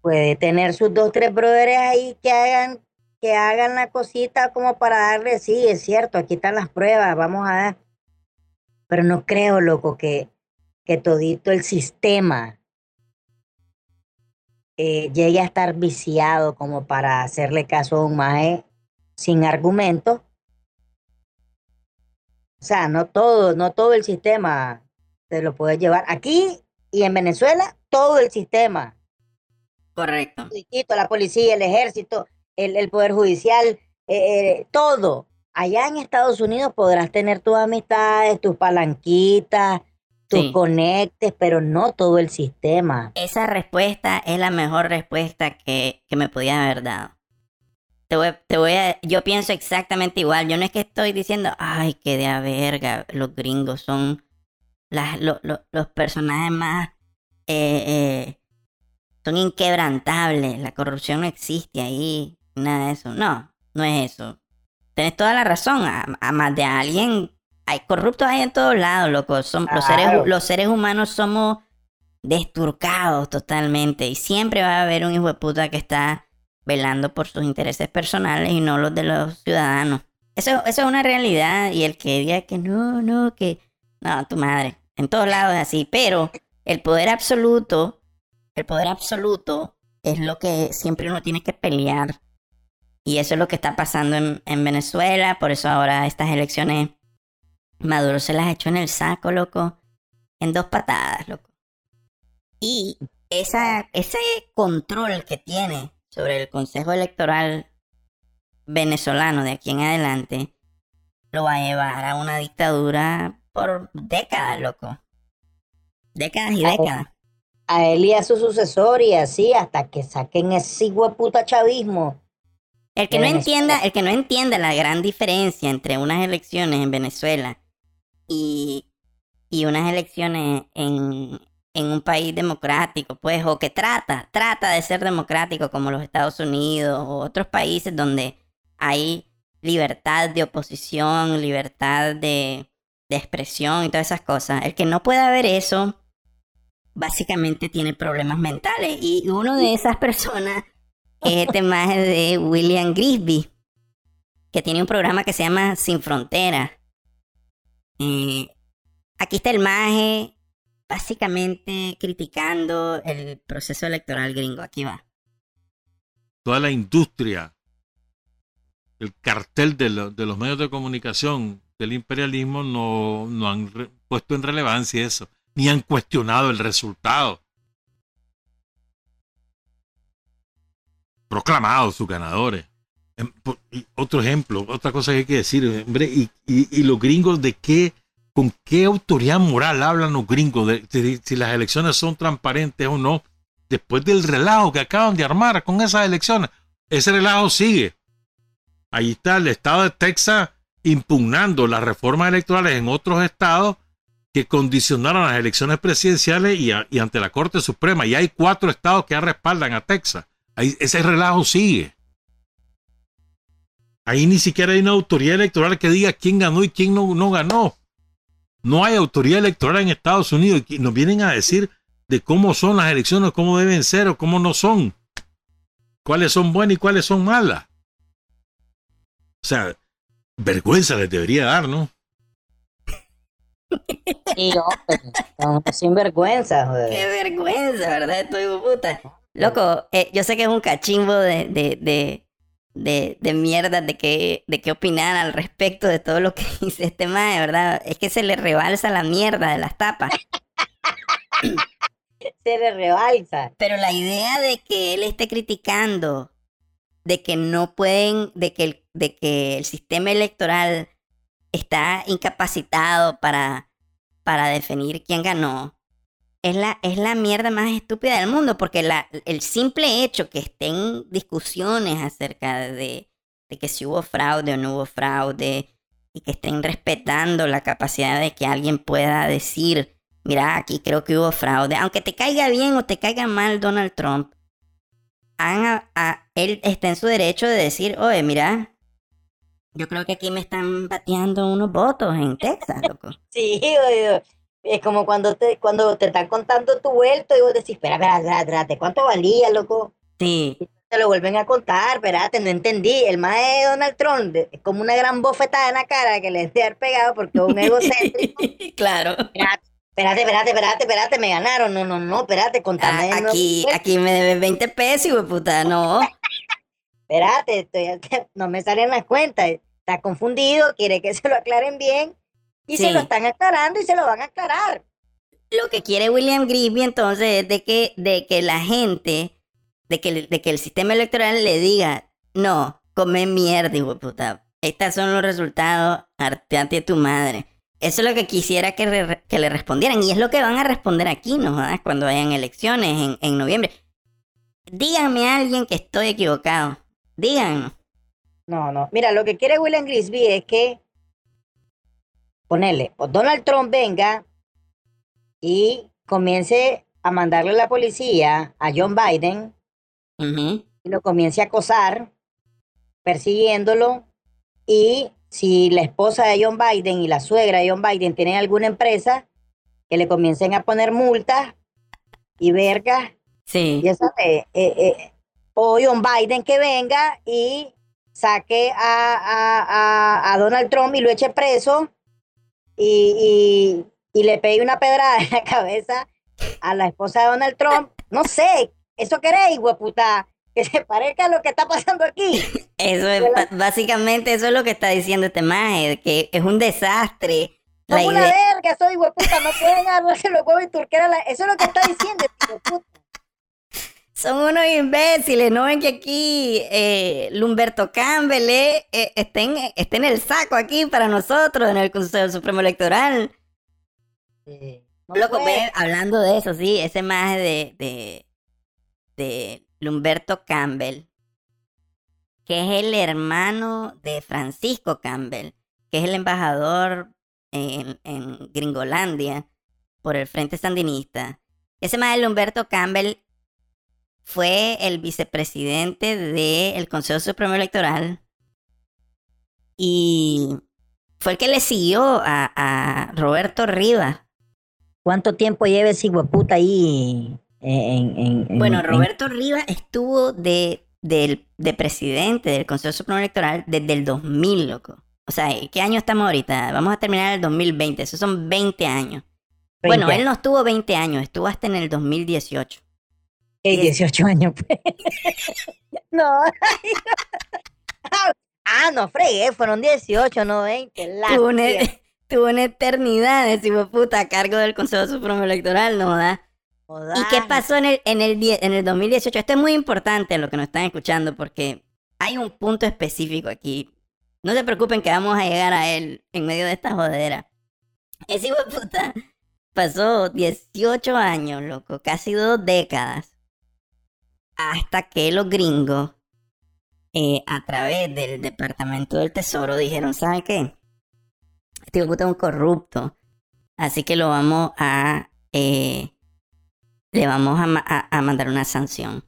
Puede tener sus dos, tres brothers ahí que hagan, que hagan la cosita como para darle, sí, es cierto, aquí están las pruebas, vamos a ver. Pero no creo, loco, que, que todito el sistema eh, llegue a estar viciado como para hacerle caso a un maje sin argumentos. O sea, no todo, no todo el sistema se lo puede llevar. Aquí y en Venezuela, todo el sistema Correcto. la policía, el ejército, el, el poder judicial, eh, eh, todo. Allá en Estados Unidos podrás tener tus amistades, tus palanquitas, tus Sí. conectes, pero no todo el sistema. Esa respuesta es la mejor respuesta que, que me podían haber dado. Te voy, te voy a, yo pienso exactamente igual. Yo no es que estoy diciendo, ay, que de a verga, los gringos son las, lo- lo- los personajes más, eh, eh, son inquebrantables, la corrupción no existe ahí, nada de eso. No, no es eso. Tienes toda la razón, a, a más de alguien, hay corruptos ahí en todos lados, loco. Son, los, seres, los seres humanos somos desturcados totalmente y siempre va a haber un hijo de puta que está velando por sus intereses personales y no los de los ciudadanos. Eso, eso es una realidad y el que diga que no, no, que... No, tu madre. En todos lados es así, pero el poder absoluto, el poder absoluto es lo que siempre uno tiene que pelear. Y eso es lo que está pasando en, en Venezuela, por eso ahora estas elecciones Maduro se las echó en el saco, loco, en dos patadas, loco. Y esa, ese control que tiene sobre el Consejo Electoral venezolano de aquí en adelante lo va a llevar a una dictadura por décadas, loco. Décadas y Ah, décadas. A él y a su sucesor y así hasta que saquen ese puta chavismo. El que no entienda, el que no entienda la gran diferencia entre unas elecciones en Venezuela y, y unas elecciones en, en un país democrático, pues, o que trata, trata de ser democrático como los Estados Unidos o otros países donde hay libertad de oposición, libertad de, de expresión y todas esas cosas. El que no pueda ver eso, básicamente tiene problemas mentales. Y uno de esas personas es este maje de William Grisby, que tiene un programa que se llama Sin Frontera. Eh, aquí está el maje, básicamente criticando el proceso electoral gringo. Aquí va. toda la industria, el cartel de, los medios de comunicación del imperialismo no, no han puesto en relevancia eso, ni han cuestionado el resultado. Proclamado sus ganadores. Em, otro ejemplo, otra cosa que hay que decir, hombre, y, y, los gringos de qué, con qué autoridad moral hablan los gringos de, si las elecciones son transparentes o no, después del relajo que acaban de armar con esas elecciones. Ese relajo sigue. Ahí está el estado de Texas impugnando las reformas electorales en otros estados que condicionaron las elecciones presidenciales y, ante la Corte Suprema. Y hay cuatro estados que ya respaldan a Texas. Ese relajo sigue. Ahí ni siquiera hay una autoridad electoral que diga quién ganó y quién no, no ganó. No hay autoridad electoral en Estados Unidos y nos vienen a decir de cómo son las elecciones, cómo deben ser o cómo no son. Cuáles son buenas y cuáles son malas. O sea, vergüenza les debería dar, ¿no? Sí, hombre, sin vergüenza, joder. Qué vergüenza, ¿verdad? Estoy puta. Loco, eh, yo sé que es un cachimbo de, de de, de mierda de qué, de qué opinar al respecto de todo lo que [laughs] dice este mae, ¿verdad? Es que se le rebalsa la mierda de las tapas. se le rebalsa. Pero la idea de que él esté criticando de que no pueden, de que el, de que el sistema electoral está incapacitado para, para definir quién ganó, es la, es la mierda más estúpida del mundo, porque la, el simple hecho que estén discusiones acerca de, de que si hubo fraude o no hubo fraude, y que estén respetando la capacidad de que alguien pueda decir, mira, aquí creo que hubo fraude, aunque te caiga bien o te caiga mal Donald Trump, él está en su derecho de decir, oye, mira, yo creo que aquí me están bateando unos votos en Texas, loco. [laughs] Sí, oye, es como cuando te, cuando te están contando tu vuelto y vos decís, espera, espera, espérate, ¿cuánto valía, loco? Sí. te lo vuelven a contar, espérate, no entendí. El más de Donald Trump es como una gran bofetada en la cara que le debe haber pegado porque es un egocéntrico. [laughs] claro. Espérate, espérate, espérate, espérate, me ganaron. No, no, no, espérate, contame. Ah, aquí, aquí me debes 20 pesos, puta, no. Espérate, estoy, no me salen las cuentas. Está confundido, quiere que [laughs] se lo aclaren bien y se lo están aclarando y se lo van a aclarar. Lo que quiere William Grisby entonces es de que, de que la gente, de que, de que el sistema electoral le diga, no, come mierda, hijo puta. Estos son los resultados, arteate tu madre. Eso es lo que quisiera que, que, le respondieran. Y es lo que van a responder aquí, ¿no? Cuando hayan elecciones en, en noviembre. Díganme a alguien que estoy equivocado. Díganme. No, no. Mira, lo que quiere William Grisby es que ponerle, pues Donald Trump venga y comience a mandarle a la policía a John Biden y lo comience a acosar, persiguiéndolo y si la esposa de John Biden y la suegra de John Biden tienen alguna empresa, que le comiencen a poner multas y vergas. Sí. Y eso, eh, eh, o John Biden que venga y saque a, a, a, Donald Trump y lo eche preso y, y, le pegue una pedrada en la cabeza a la esposa de Donald Trump. No sé, ¿eso queréis, puta? Que se parezca a lo que está pasando aquí. Eso es, básicamente eso es lo que está diciendo este maje, que es un desastre. Son una verga, soy puta, no pueden agarrarse los huevos y turquear la... Eso es lo que está diciendo, [laughs] puta. Son unos imbéciles, ¿no ven que aquí eh, Lumberto Campbell eh, eh está, en, el saco aquí para nosotros en el Consejo Supremo Electoral? Loco, hablando de eso, sí, ese más de, de, de Lumberto Campbell, que es el hermano de Francisco Campbell, que es el embajador en, en Gringolandia por el Frente Sandinista. Ese más de Lumberto Campbell fue el vicepresidente del Consejo Supremo Electoral y fue el que le siguió a, Roberto Rivas. ¿Cuánto tiempo lleva ese puta ahí? En, bueno, Roberto Rivas estuvo de, de, presidente del Consejo Supremo Electoral desde el 2000, loco. O sea, ¿qué año estamos ahorita? Vamos a terminar el 2020, esos son 20 años. Bueno, él no estuvo 20 años, estuvo hasta en el 2018. Eh, 18 años, pues. [laughs] no. ah, no fregué, fueron 18, no 20. Tuvo una, [laughs] tuvo una eternidad de tipo puta a cargo del Consejo Supremo Electoral, ¿no da? ¿Y qué pasó en el, en, el, en el 2018? Esto es muy importante lo que nos están escuchando porque hay un punto específico aquí. No se preocupen que vamos a llegar a él en medio de esta jodera. Ese hijo de puta pasó 18 años, loco, casi dos décadas, hasta que los gringos, eh, a través del Departamento del Tesoro, dijeron, ¿sabe qué? Este hijo puta es un corrupto, así que lo vamos a... eh, le vamos a, a- a mandar una sanción.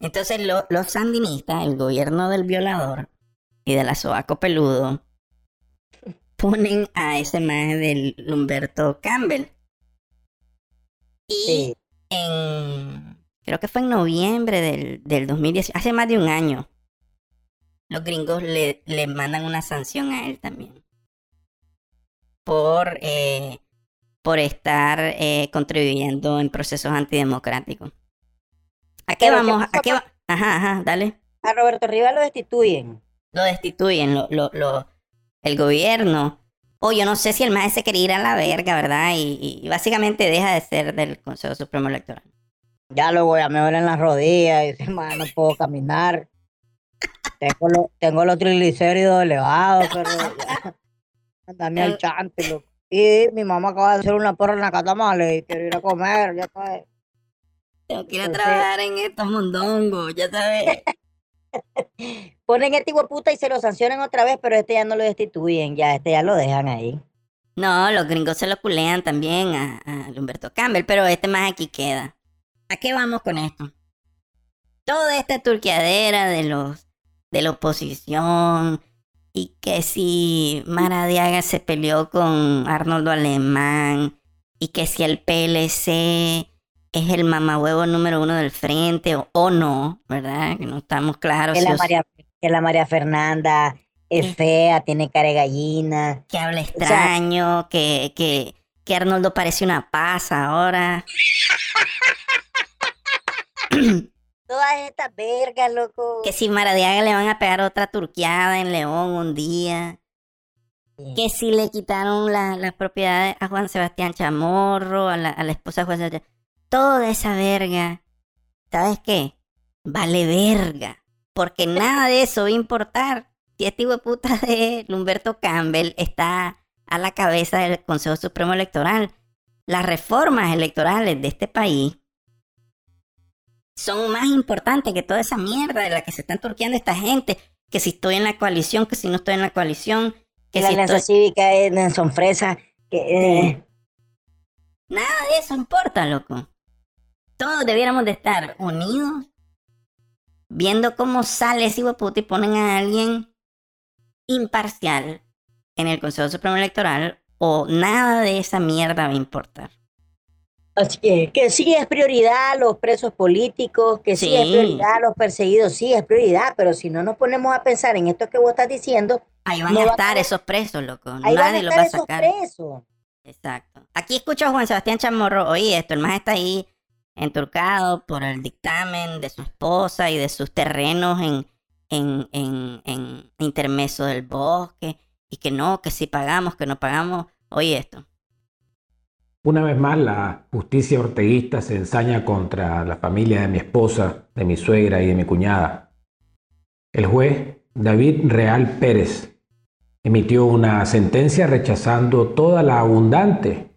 Entonces lo- los sandinistas, el gobierno del violador y de la sobaco peludo, ponen a ese maje del Humberto Campbell. Y Sí. en, creo que fue en noviembre del, del 2010, hace más de un año, los gringos le, le mandan una sanción a él también. Por, eh, por estar eh, contribuyendo en procesos antidemocráticos. ¿A qué Pero, ¿qué vamos? ¿A qué va? Ajá, ajá, dale. A Roberto Rivas lo destituyen. Lo destituyen, lo, lo, lo- el gobierno. O yo no sé si el maestro se quería ir a la verga, ¿verdad? Y, y básicamente deja de ser del Consejo Supremo Electoral. Ya lo voy a me duelen las rodillas. Y dice, "Ma, no puedo caminar. Tengo, lo- tengo los triglicéridos elevados, pero ya. Dame al chante, loco. Y mi mamá acaba de hacer una porra en la catamale y quiero ir a comer, ya sabes. Tengo que ir a trabajar en estos mondongos, ya sabes. [laughs] Ponen este puta y se lo sancionan otra vez, pero este ya no lo destituyen, ya este ya lo dejan ahí. No, los gringos se lo culean también a, a Humberto Campbell, pero este más aquí queda. ¿A qué vamos con esto? Toda esta turqueadera de los de la oposición y que si Maradiaga se peleó con Arnoldo Alemán y que si el PLC es el mamahuevo número uno del frente o, o no, ¿verdad? Que no estamos claros. Que si la os- María, que la María Fernanda es ¿Qué? fea, tiene cara de gallina. que habla extraño, que, que, que Arnoldo parece una pasa ahora. [laughs] Todas estas vergas, loco. Que si Maradiaga le van a pegar otra turqueada en León un día. Sí. Que si le quitaron la- las propiedades a Juan Sebastián Chamorro, a la, a la esposa de Juan Sebastián. Toda esa verga. ¿Sabes qué? Vale verga. Porque nada de eso va a importar. Si este hijo de puta de Humberto Campbell está a la cabeza del Consejo Supremo Electoral. Las reformas electorales de este país son más importantes que toda esa mierda de la que se están turqueando esta gente. Que si estoy en la coalición, que si no estoy en la coalición, que la si alianza estoy... cívica es Nelson Fresa. Que, eh, Nada de eso importa, loco. Todos debiéramos de estar unidos, viendo cómo sale ese y ponen a alguien imparcial en el Consejo Supremo Electoral o nada de esa mierda va a importar. Así que, que sí es prioridad los presos políticos, que sí. es prioridad los perseguidos, sí es prioridad, pero si no nos ponemos a pensar en esto que vos estás diciendo, Ahí van No a va a estar esos presos, loco. ahí van a Nadie los estar va a esos sacar. presos. Exacto. Aquí escucho a Juan Sebastián Chamorro, oye, esto, el más está ahí enturcado por el dictamen de su esposa y de sus terrenos en, en, en, en intermeso del bosque, y que no, que si pagamos, que no pagamos. Oye esto. Una vez más, la justicia orteguista se ensaña contra la familia de mi esposa, de mi suegra y de mi cuñada. El juez David Real Pérez emitió una sentencia rechazando toda la abundante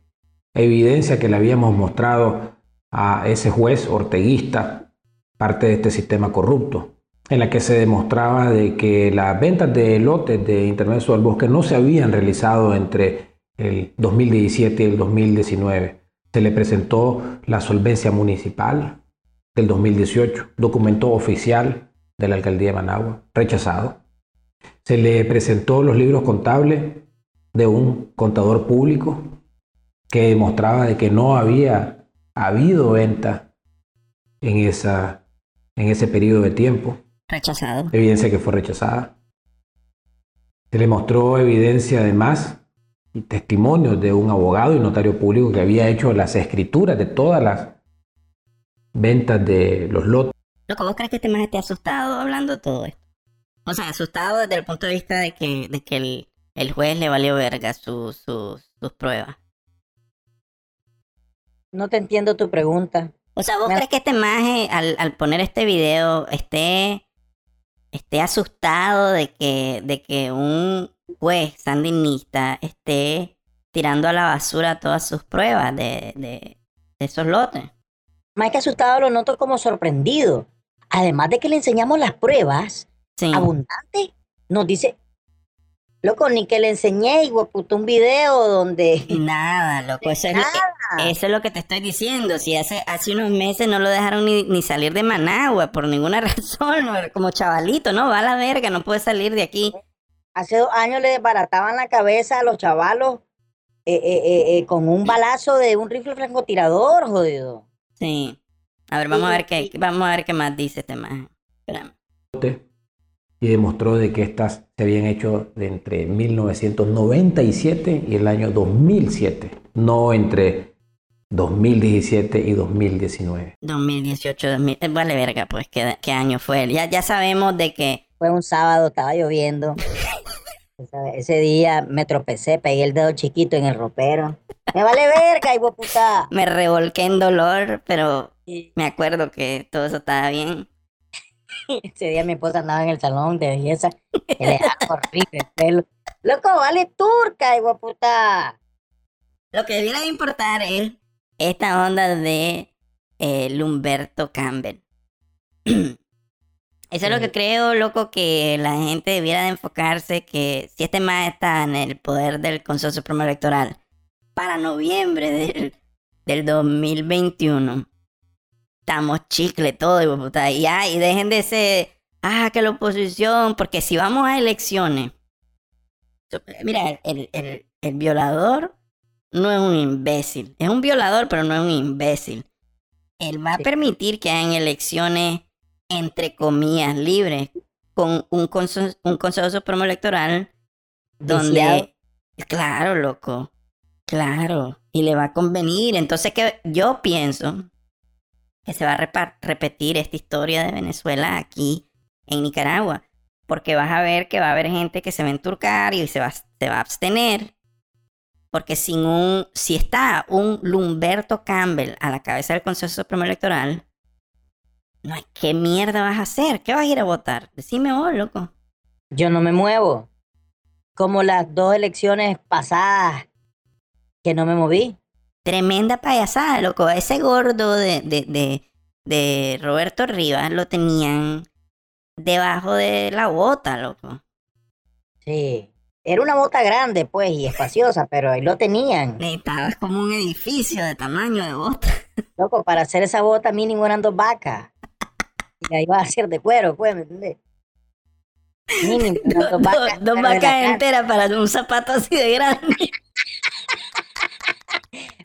evidencia que le habíamos mostrado a ese juez orteguista, parte de este sistema corrupto, en la que se demostraba de que las ventas de lotes de Intermedio del Bosque no se habían realizado entre el 2017 y el 2019. Se le presentó la solvencia municipal del 2018, documento oficial de la alcaldía de Managua, rechazado. Se le presentó los libros contables de un contador público que demostraba de que no había habido venta en, esa, en ese periodo de tiempo Rechazado. evidencia que fue rechazada. Se le mostró evidencia además y testimonios de un abogado y notario público que había hecho las escrituras de todas las ventas de los lotes. Loco, ¿vos crees que este más esté asustado hablando todo esto? O sea, asustado desde el punto de vista de que, de que el, el juez le valió verga su- su- sus pruebas. No te entiendo tu pregunta. O sea, ¿vos Me- crees que este maje, al, al poner este video, esté, esté asustado de que, de que un juez sandinista esté tirando a la basura todas sus pruebas de, de, de esos lotes? Más que asustado lo noto como sorprendido. Además de que le enseñamos las pruebas Sí. abundantes, nos dice, loco, ni que le enseñé, puta, un video donde... Nada, loco. Eso es, lo, Nada. eso es lo que te estoy diciendo. Si hace, hace unos meses no lo dejaron ni, ni salir de Managua por ninguna [laughs] razón, como chavalito, ¿no? Va a la verga, no puede salir de aquí. Hace dos años le desbarataban la cabeza a los chavalos eh, eh, eh, eh, con un balazo de un rifle francotirador, jodido. Sí. A ver, vamos a ver qué, vamos a ver qué más dice este maje. Espérame. Y demostró de que estas se habían hecho de entre 1997 y el año 2007, no entre 2017 y 2019. 2018, 2000, eh, vale verga, pues, ¿qué, qué año fue? Ya, ya sabemos de que, Fue un sábado, estaba lloviendo. Ese- día me tropecé, pegué el dedo chiquito en el ropero. Me vale verga, hijo puta. me revolqué en dolor, pero me acuerdo que todo eso estaba bien. [laughs] Ese día mi esposa andaba en el salón de belleza. Que le [laughs] horrible el pelo. Loco, vale turca, hijo puta. Lo que debiera de importar es esta onda de eh, Lumberto Campbell. [clears throat] Eso es lo que creo, loco, que la gente debiera de enfocarse que si este más está en el poder del Consejo Supremo Electoral para noviembre del, del 2021, estamos chicle todo, de puta, y ya, y dejen de ser, ah, que la oposición, porque si vamos a elecciones, mira, el, el, el violador no es un imbécil. Es un violador, pero no es un imbécil. Él va a permitir que hayan elecciones, entre comillas, libres, con un, conso- un Consejo Supremo Electoral Viciado. donde... Claro, loco. Claro. Y le va a convenir. Entonces, que yo pienso que se va a repetir esta historia de Venezuela aquí en Nicaragua. Porque vas a ver que va a haber gente que se va a enturcar y se va, se va a abstener. Porque sin un, si está un Lumberto Campbell a la cabeza del Consejo Supremo Electoral, no hay qué mierda vas a hacer. ¿Qué vas a ir a votar? Decime vos, loco. Yo no me muevo. Como las dos elecciones pasadas que no me moví. Tremenda payasada, loco. Ese gordo de, de, de, de Roberto Rivas lo tenían debajo de la bota, loco. Sí. Era una bota grande, pues, y espaciosa, pero ahí lo tenían. Necesitabas como un edificio de tamaño de bota. [laughs] Loco, para hacer esa bota mínimo eran dos vacas. Y la iba a hacer de cuero, pues, ¿me entiendes? Mínimo, eran [laughs] Dos, dos vacas. dos vacas enteras para un zapato así de grande.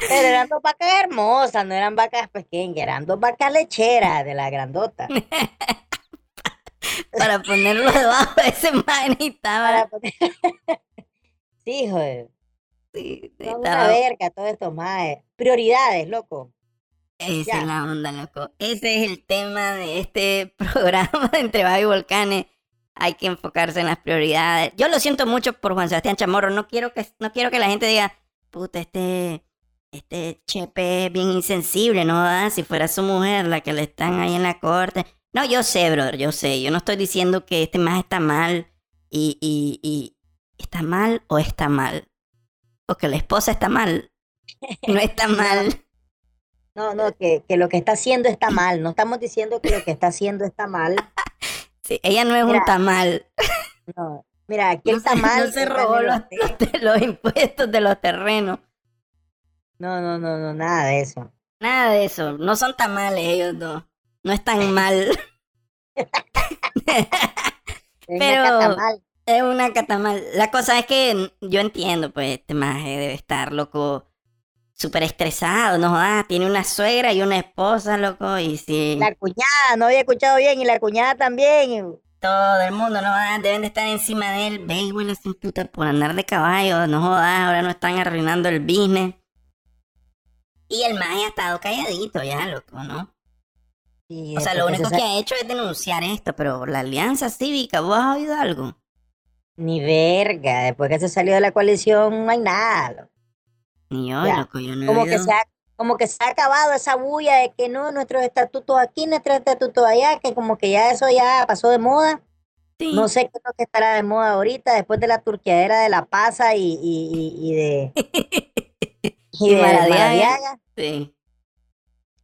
Pero eran dos vacas hermosas, no eran vacas pequeñas, eran dos vacas lecheras de la grandota. [laughs] para ponerlo debajo de ese man Para necesitaba. poner- [laughs] sí, joder. sí, Son una verga todos estos más. Prioridades, loco. Esa Ya. es la onda, loco. Ese es el tema de este [laughs] programa de Entre Vago y Volcanes. Hay que enfocarse en las prioridades. Yo lo siento mucho por Juan Sebastián Chamorro. No quiero que, no quiero que la gente diga, puta, este, este chepe es bien insensible, ¿no? da? Si fuera su mujer la que le están ahí en la corte. No, yo sé, brother, yo sé. Yo no estoy diciendo que este más está mal y, y, y está mal o está mal. O que la esposa está mal. No [laughs] está mal. No, no, que, que lo que está haciendo está mal. No estamos diciendo que lo que está haciendo está mal. [laughs] Sí, ella no es un tamal. No. Mira, aquí No el se, tamal. no se robó los impuestos de los terrenos. No, no, no, no, nada de eso. Nada de eso. No son tamales ellos dos. No están mal. [laughs] Es Pero- una catamal. es una catamal. La cosa es que yo entiendo, pues, este maje debe estar, loco, súper estresado, ¿no? jodas, tiene una suegra y una esposa, loco, y si La cuñada, no había escuchado bien, y la cuñada también. todo el mundo, no jodas, deben de estar encima de él, ve, güey, la sin puta por andar de caballo, no jodas, ahora no están arruinando el business. Y el maje ha estado calladito ya, loco, ¿no? Y O sea, lo único se que ha hecho es denunciar esto, pero la alianza cívica, ¿vos has oído algo? Ni verga, después que se salió de la coalición no hay nada. loco. Ni yo, Ya. loco, yo no he Como que, se ha, como que se ha acabado esa bulla de que no, nuestros estatutos aquí, nuestros estatutos allá, que como que ya eso ya pasó de moda. Sí. No sé qué es lo que estará de moda ahorita, después de la turqueadera de la pasa y, y, y, y de, [laughs] y Y de Maradiaga. Maradiaga. Sí.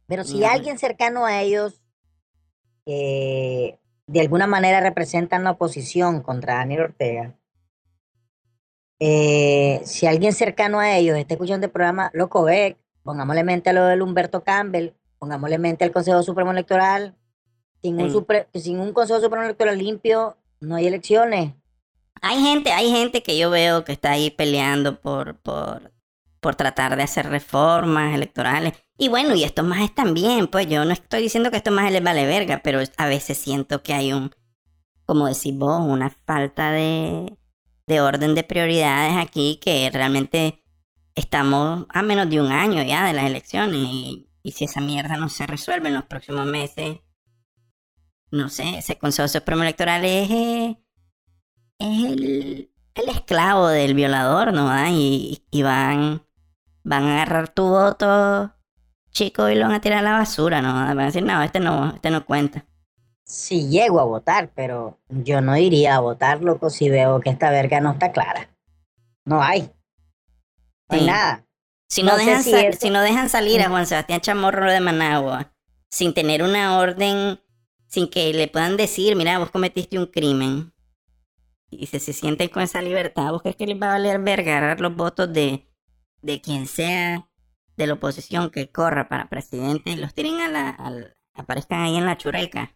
Pero si alguien cercano a ellos eh, de alguna manera representan la oposición contra Daniel Ortega, eh, si alguien cercano a ellos está escuchando el programa, loco, ve, pongámosle mente a lo del Humberto Campbell, pongámosle mente al Consejo Supremo Electoral. Sin, un, Sí. sin un Consejo Supremo Electoral limpio, no hay elecciones. Hay gente, hay gente que yo veo que está ahí peleando por, por, por tratar de hacer reformas electorales. Y bueno, y estos más también, pues yo no estoy diciendo que estos más les vale verga, pero a veces siento que hay un, como decís vos, una falta de, de orden de prioridades aquí que realmente estamos a menos de un año ya de las elecciones y, si esa mierda no se resuelve en los próximos meses, no sé, ese Consejo Supremo Electoral es... eh, es el, el esclavo del violador, ¿no? ¿verdad? Y, y van, van a agarrar tu voto, chico, y lo van a tirar a la basura, ¿no? Van a decir, no, este no, este no cuenta. Si llego a votar, pero yo no iría a votar, loco, si veo que esta verga no está clara. No hay. No hay Sí. nada. Si no, dejan, si si no salir a Juan Sebastián Chamorro de Managua sin tener una orden, sin que le puedan decir, mira, vos cometiste un crimen, y se, se sienten con esa libertad, ¿vos crees que les va a valer verga agarrar los votos de, de quien sea de la oposición que corra para presidente los tiren a la, al- aparezcan ahí en la chureca?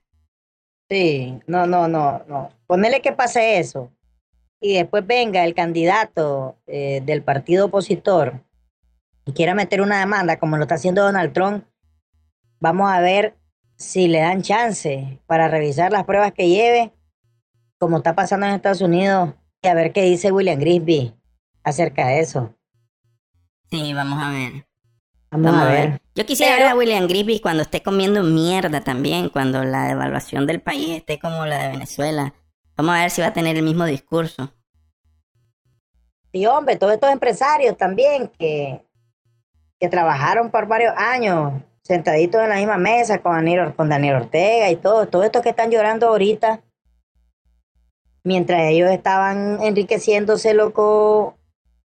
Sí, no, no, no, no. Ponele que pase eso. Y después venga el candidato eh, del partido opositor y quiera meter una demanda, como lo está haciendo Donald Trump, vamos a ver si le dan chance para revisar las pruebas que lleve, como está pasando en Estados Unidos, y a ver qué dice William Grisby acerca de eso. Sí, vamos a ver. Vamos, a ver. Yo quisiera Pero- ver a William Grisby cuando esté comiendo mierda también, cuando la devaluación del país esté como la de Venezuela. Vamos a ver si va a tener el mismo discurso. Sí, hombre, todos estos empresarios también que, que trabajaron por varios años sentaditos en la misma mesa con Daniel, con Daniel Ortega y todo, todos estos que están llorando ahorita, mientras ellos estaban enriqueciéndose, loco,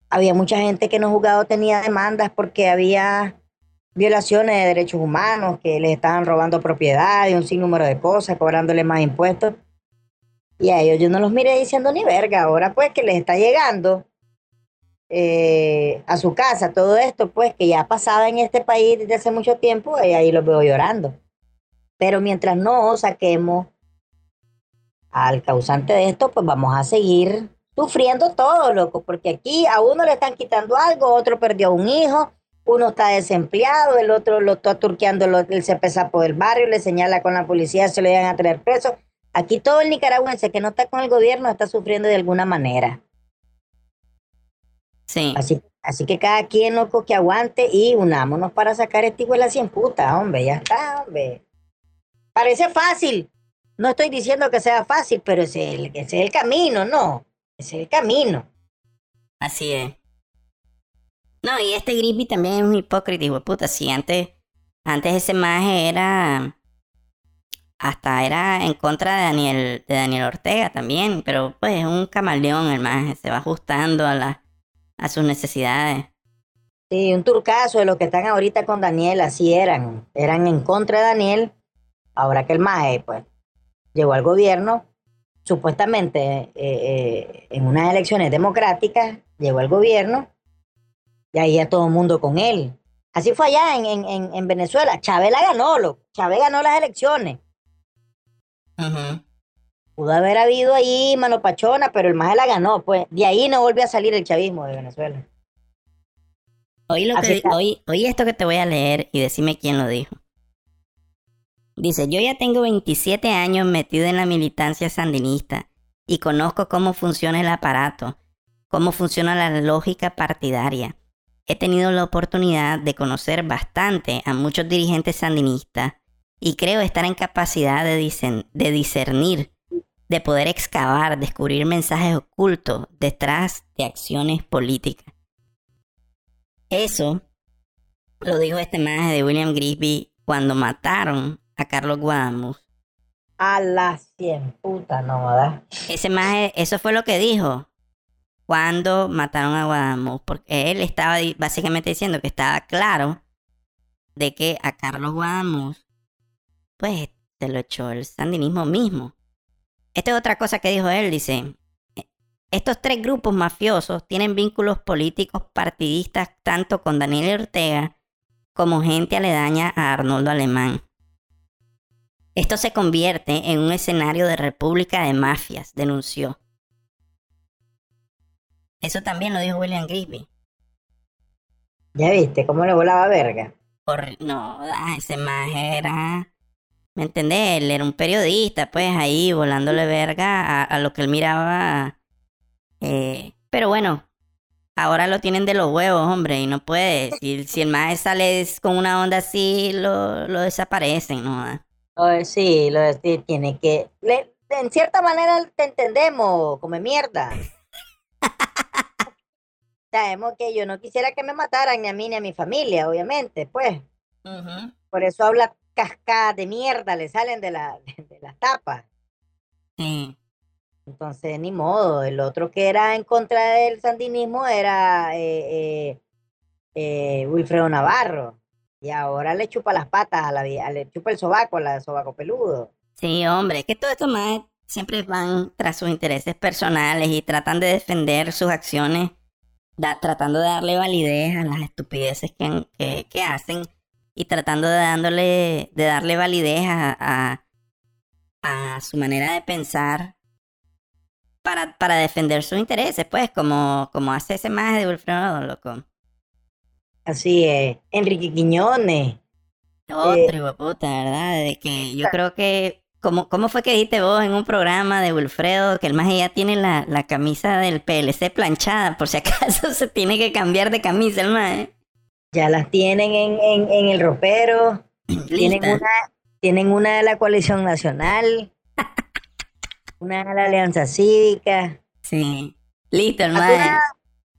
había mucha gente que no juzgado tenía demandas porque había violaciones de derechos humanos, que les estaban robando propiedad y un sinnúmero de cosas, cobrándoles más impuestos. Y a ellos yo no los miré diciendo ni verga. Ahora pues que les está llegando eh, a su casa todo esto, pues que ya pasaba en este país desde hace mucho tiempo, y ahí los veo llorando. Pero mientras no saquemos al causante de esto, pues vamos a seguir sufriendo todo, loco, porque aquí a uno le están quitando algo, otro perdió un hijo, uno está desempleado, el otro lo está turqueando lo- el cepesapo del barrio, le señala con la policía, se le van a traer preso. Aquí todo el nicaragüense que no está con el gobierno está sufriendo de alguna manera. Sí. Así, así que cada quien loco que aguante y unámonos para sacar este la cien puta, hombre, ya está, hombre. Parece fácil. No estoy diciendo que sea fácil, pero ese es el, ese es el camino, ¿no? Es el camino. Así es. No, y este Grisby también es un hipócrita, hijo puta. Sí, antes, antes ese maje era. Hasta era en contra de Daniel, de Daniel Ortega también, pero pues es un camaleón el maje, se va ajustando a, la, a sus necesidades. Sí, un turcazo de los que están ahorita con Daniel, así eran. Eran en contra de Daniel. Ahora que el MAE, pues, llegó al gobierno, supuestamente eh, eh, en unas elecciones democráticas, llegó al gobierno, y ahí ya todo el mundo con él. Así fue allá en, en, en, en Venezuela. Chávez la ganó, lo. Chávez ganó las elecciones. Ujú. Pudo haber habido ahí mano pachona, pero el MAE la ganó, pues. De ahí no volvió a salir el chavismo de Venezuela. Oí, lo que, oí, oí esto que te voy a leer y decime quién lo dijo. Dice, yo ya tengo 27 años metido en la militancia sandinista y conozco cómo funciona el aparato, cómo funciona la lógica partidaria. He tenido la oportunidad de conocer bastante a muchos dirigentes sandinistas y creo estar en capacidad de, de discernir, de poder excavar, descubrir mensajes ocultos detrás de acciones políticas. Eso lo dijo este maje de William Grisby cuando mataron a Carlos Guadamus. A las cien puta, no, ¿verdad? Ese maje, eso fue lo que dijo cuando mataron a Guadamus, porque él estaba básicamente diciendo que estaba claro de que a Carlos Guadamus, pues se lo echó el sandinismo mismo. Esta es otra cosa que dijo él, dice, estos tres grupos mafiosos tienen vínculos políticos partidistas tanto con Daniel Ortega como gente aledaña a Arnoldo Alemán. Esto se convierte en un escenario de república de mafias, denunció. Eso también lo dijo William Grisby. Ya viste cómo le volaba verga. Por, no, ah, ese más era... ¿Me entendés? Él era un periodista, pues ahí volándole verga a, a lo que él miraba. eh, pero bueno, ahora lo tienen de los huevos, hombre, y no puede. Si, si el maje sale con una onda así, lo, lo desaparecen, ¿no? Oh, sí, lo sí, tiene que. le- en cierta manera te entendemos, come mierda. [laughs] Sabemos que yo no quisiera que me mataran ni a mí ni a mi familia, obviamente, pues. Por eso habla cascadas de mierda, le salen de, la, [laughs] de las tapas. Sí. Entonces, ni modo. El otro que era en contra del sandinismo era eh, eh, eh, Wilfredo Navarro. Y ahora le chupa las patas a la vie- le chupa el sobaco, a la sobaco peludo. Sí, hombre, que todos estos más siempre van tras sus intereses personales y tratan de defender sus acciones, da- tratando de darle validez a las estupideces que, que, que hacen y tratando de, dándole, de darle validez a, a, a su manera de pensar para, para defender sus intereses, pues, como, como hace ese más de Wilfredo, loco. Así es. Enrique Quiñones. Otro hijo de puta, ¿verdad? De que yo creo que. ¿Cómo, ¿Cómo fue que dijiste vos en un programa de Wilfredo que el más ya tiene la, la camisa del PLC planchada? Por si acaso [laughs] se tiene que cambiar de camisa el más. Ya las tienen en, en, en el ropero. [clears throat] Tienen una, tienen una de la coalición nacional. [laughs] una de la alianza cívica. Sí. Listo, el más.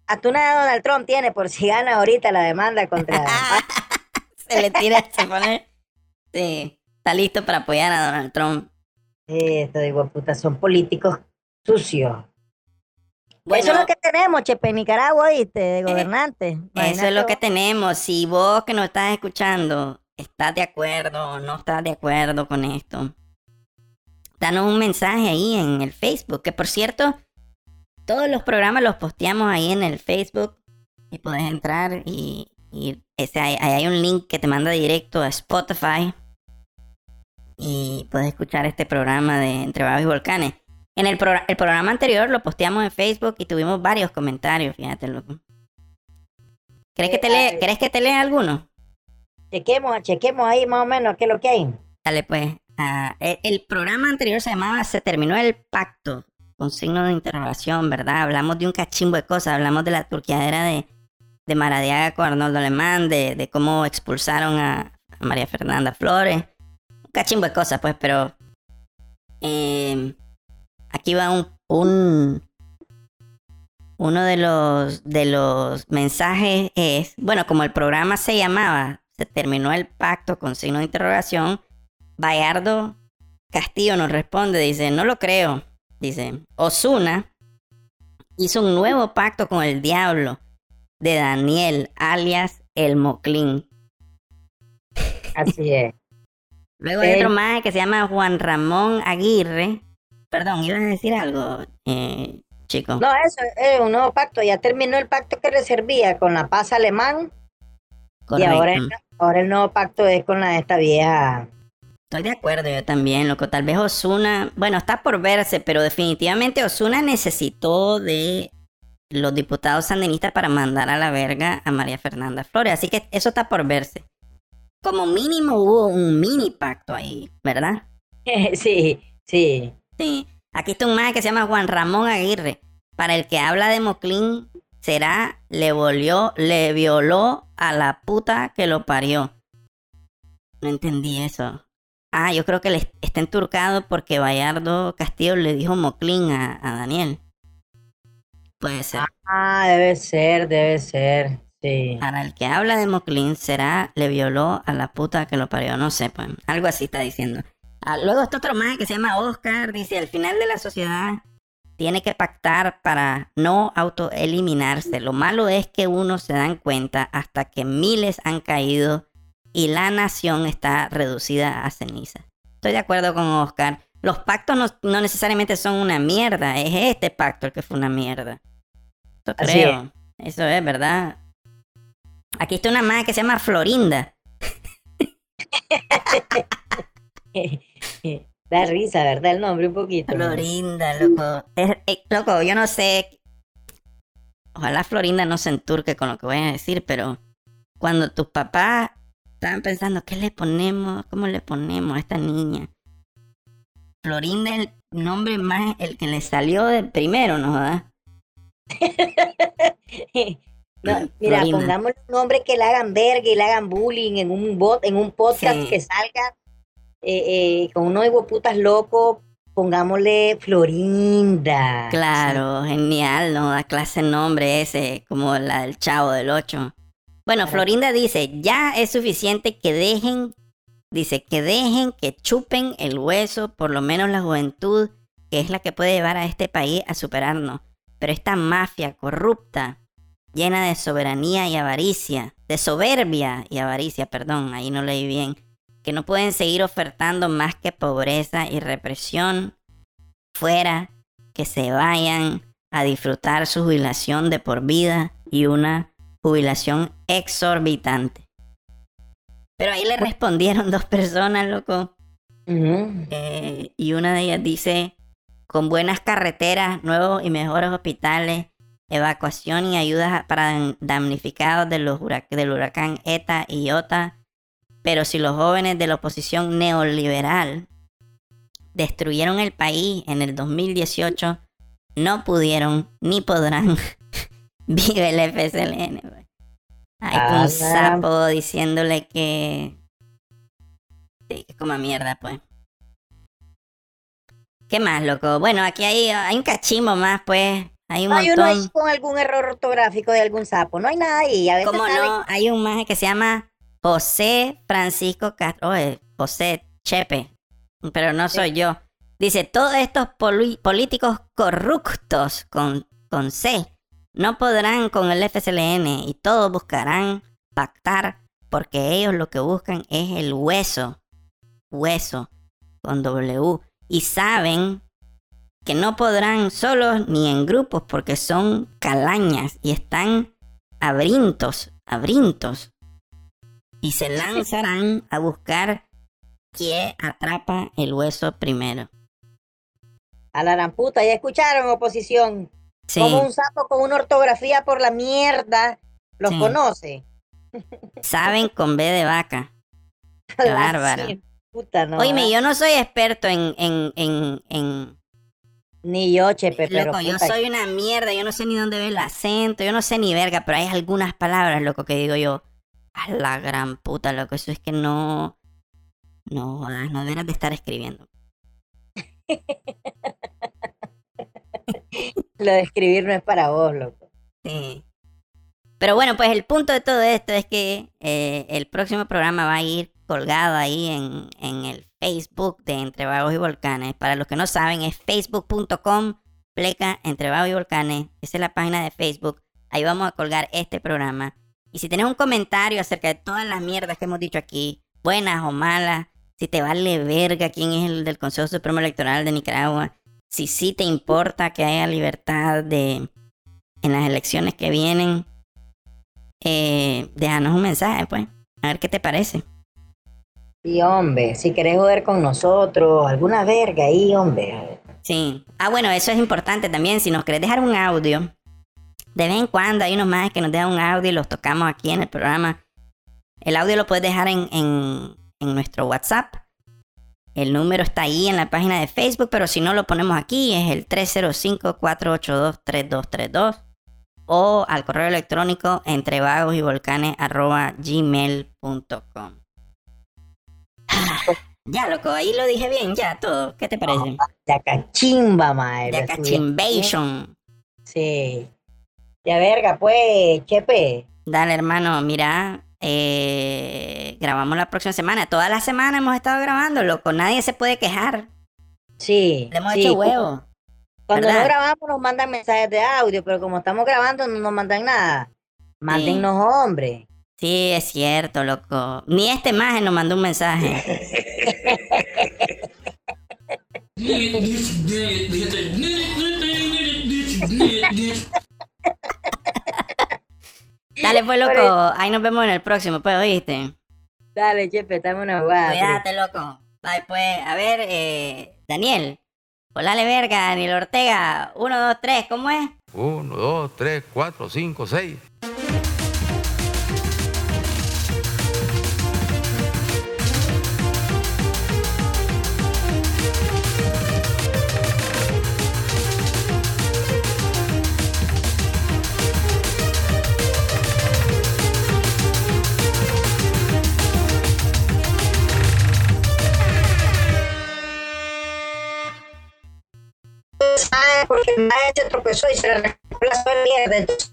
Una, hasta una de Donald Trump tiene por si gana ahorita la demanda contra. [laughs] se le tira, se pone. Sí. Está listo para apoyar a Donald Trump. Esto digo, puta, son políticos sucios. Bueno, Eso es lo que tenemos, Chepe, Nicaragua, ¿viste? De gobernantes. Eso es lo que tenemos. Si vos que nos estás escuchando estás de acuerdo o no estás de acuerdo con esto, danos un mensaje ahí en el Facebook. Que por cierto, todos los programas los posteamos ahí en el Facebook y puedes entrar y, y ese, ahí hay un link que te manda directo a Spotify y puedes escuchar este programa de Entre Babos y Volcanes. En el, progr- el programa anterior lo posteamos en Facebook y tuvimos varios comentarios, fíjate, loco. ¿Crees que te lee, ¿crees que te lea alguno? Chequemos, chequemos ahí más o menos qué es lo que hay. Dale, pues. el, el programa anterior se llamaba Se terminó el pacto, con signo de interrogación, ¿verdad? Hablamos de un cachimbo de cosas, hablamos de la turqueadera de, de Maradiaga con Arnoldo Alemán, de, de cómo expulsaron a, María Fernanda Flores. Un cachimbo de cosas, pues, pero. eh, aquí va un, un. Uno de los, de los mensajes es, bueno, como el programa se llamaba, se terminó el pacto con signo de interrogación, Bayardo Castillo nos responde, dice, no lo creo. Dice, Osuna hizo un nuevo pacto con el diablo de Daniel, alias el Moclín. Así es. [laughs] Luego hay otro más que se llama Juan Ramón Aguirre. Perdón, ibas a decir algo, eh, chico. No, eso es un nuevo pacto. Ya terminó el pacto que le servía con la paz alemán. Y ahora, el- ahora el nuevo pacto es con la esta vieja. Estoy de acuerdo, yo también, loco. Tal vez Osuna, bueno, está por verse, pero definitivamente Osuna necesitó de los diputados sandinistas para mandar a la verga a María Fernanda Flores. Así que eso está por verse. Como mínimo hubo un mini pacto ahí, ¿verdad? [laughs] sí, sí. Sí. Aquí está un más que se llama Juan Ramón Aguirre. Para el que habla de Moclín, será le volvió, le violó a la puta que lo parió. No entendí eso. Ah, yo creo que le está enturcado porque Bayardo Castillo le dijo Moclín a, a Daniel. Puede ser. Ah, debe ser, debe ser. Sí. Para el que habla de Moclín será, le violó a la puta que lo parió, no sé, pues. Algo así está diciendo. Ah, luego está otro más que se llama Oscar, dice, al final de la sociedad tiene que pactar para no autoeliminarse. Lo malo es que uno se dan cuenta hasta que miles han caído y la nación está reducida a ceniza. Estoy de acuerdo con Oscar. Los pactos no, no necesariamente son una mierda, es este pacto el que fue una mierda. Eso creo. Eso es, ¿verdad? Aquí está una más que se llama Florinda. [laughs] da risa, ¿verdad? El nombre un poquito. Florinda, loco. Es- eh, loco, yo no sé. Ojalá Florinda no se enturque con lo que voy a decir, pero cuando tus papás estaban pensando, ¿qué le ponemos? ¿Cómo le ponemos a esta niña? Florinda es el nombre más el que le salió del primero, ¿no? ¿verdad? [laughs] No, mira, Florinda. pongámosle un nombre que le hagan verga y le hagan bullying en un bot, en un podcast Sí. que salga eh, eh, con unos putas locos, pongámosle Florinda. Claro, genial, ¿no? Da clase nombre ese, como la del chavo del 8. Bueno. Florinda dice, ya es suficiente que dejen, dice, que dejen que chupen el hueso, por lo menos la juventud, que es la que puede llevar a este país a superarnos. Pero esta mafia corrupta, llena de soberanía y avaricia, de soberbia y avaricia, perdón, ahí no leí bien, que no pueden seguir ofertando más que pobreza y represión, fuera, que se vayan a disfrutar su jubilación de por vida y una jubilación exorbitante. Pero ahí le respondieron dos personas, loco. Eh, y una de ellas dice, con buenas carreteras, nuevos y mejores hospitales, evacuación y ayudas para damnificados de los hurac- del huracán ETA y IOTA. Pero si los jóvenes de la oposición neoliberal destruyeron el país en el 2018, no pudieron ni podrán. [laughs] Vive el FSLN. güey. Hay Ah, un sapo diciéndole que... Sí, que coma mierda, pues. ¿Qué más, loco? Bueno, aquí hay, hay un cachimbo más, pues. Hay un No hay uno ahí con algún error ortográfico de algún sapo. No hay nada ahí. A veces ¿Cómo sale- no? Hay un maje que se llama José Francisco Castro. José Chepe. Pero no soy yo. Dice, todos estos poli- políticos corruptos con, con C no podrán con el FSLN y todos buscarán pactar porque ellos lo que buscan es el hueso. Hueso con W. Y saben que no podrán solos ni en grupos porque son calañas y están abrintos, abrintos. Y se lanzarán a buscar quién atrapa el hueso primero. A la gran puta, ya escucharon oposición. Sí, Como un sapo con una ortografía por la mierda. Los Sí. conoce. saben [laughs] con B de vaca. Qué bárbaro. Sí, puta, no. Oíme, ¿verdad? yo no soy experto en, en, en, en Ni yo, Chepe, pero. Loco, yo soy una mierda, yo no sé ni dónde ve el acento, yo no sé ni verga, pero hay algunas palabras, loco, que digo yo, a la gran puta, loco, eso es que no, no, jodas, no deberías de estar escribiendo. [laughs] Lo de escribir no es para vos, loco. Sí. Pero bueno, pues el punto de todo esto es que eh, el próximo programa va a ir colgado ahí en, en el Facebook de Entre Vagos y Volcanes. Para los que no saben, es facebook.com pleca Entre Vagos y Volcanes. Esa es la página de Facebook. Ahí vamos a colgar este programa. Y si tienes un comentario acerca de todas las mierdas que hemos dicho aquí, buenas o malas, si te vale verga quién es el del Consejo Supremo Electoral de Nicaragua, si sí te importa que haya libertad de en las elecciones que vienen, eh, déjanos un mensaje, pues. A ver qué te parece. Sí, hombre, si querés joder con nosotros, alguna verga ahí, hombre. Sí. Ah, bueno, eso es importante también. Si nos querés dejar un audio, de vez en cuando hay unos más que nos dejan un audio y los tocamos aquí en el programa. El audio lo puedes dejar en, en, en nuestro WhatsApp. El número está ahí en la página de Facebook, pero si no lo ponemos aquí es el 305-482-3232 o al correo electrónico entre vagos y volcanes arroba gmail.com. Ya, loco, ahí lo dije bien, ya, todo. ¿Qué te parece? Ya cachimba, madre. Ya cachimbación. Sí. Ya verga, pues, chepe. Dale, hermano, mira, eh, grabamos la próxima semana. Toda la semana hemos estado grabando, loco. Nadie se puede quejar. Sí. Le hemos sí. hecho huevo. Cuando ¿verdad? no grabamos nos mandan mensajes de audio, pero como estamos grabando no nos mandan nada. Mándennos, hombre. Sí, es cierto, loco. Ni este maje nos mandó un mensaje. [laughs] Dale, pues, loco. Ahí nos vemos en el próximo, pues, ¿oíste? Dale, chepe, estamos una jugada. Cuídate, loco. Bye, pues. A ver, eh, Daniel. Volale verga, Daniel Ortega. Uno, dos, tres, ¿cómo es? 1, 2, 3, 4, 5, 6. Porque el maestro se tropezó y se le la suela mierda. Entonces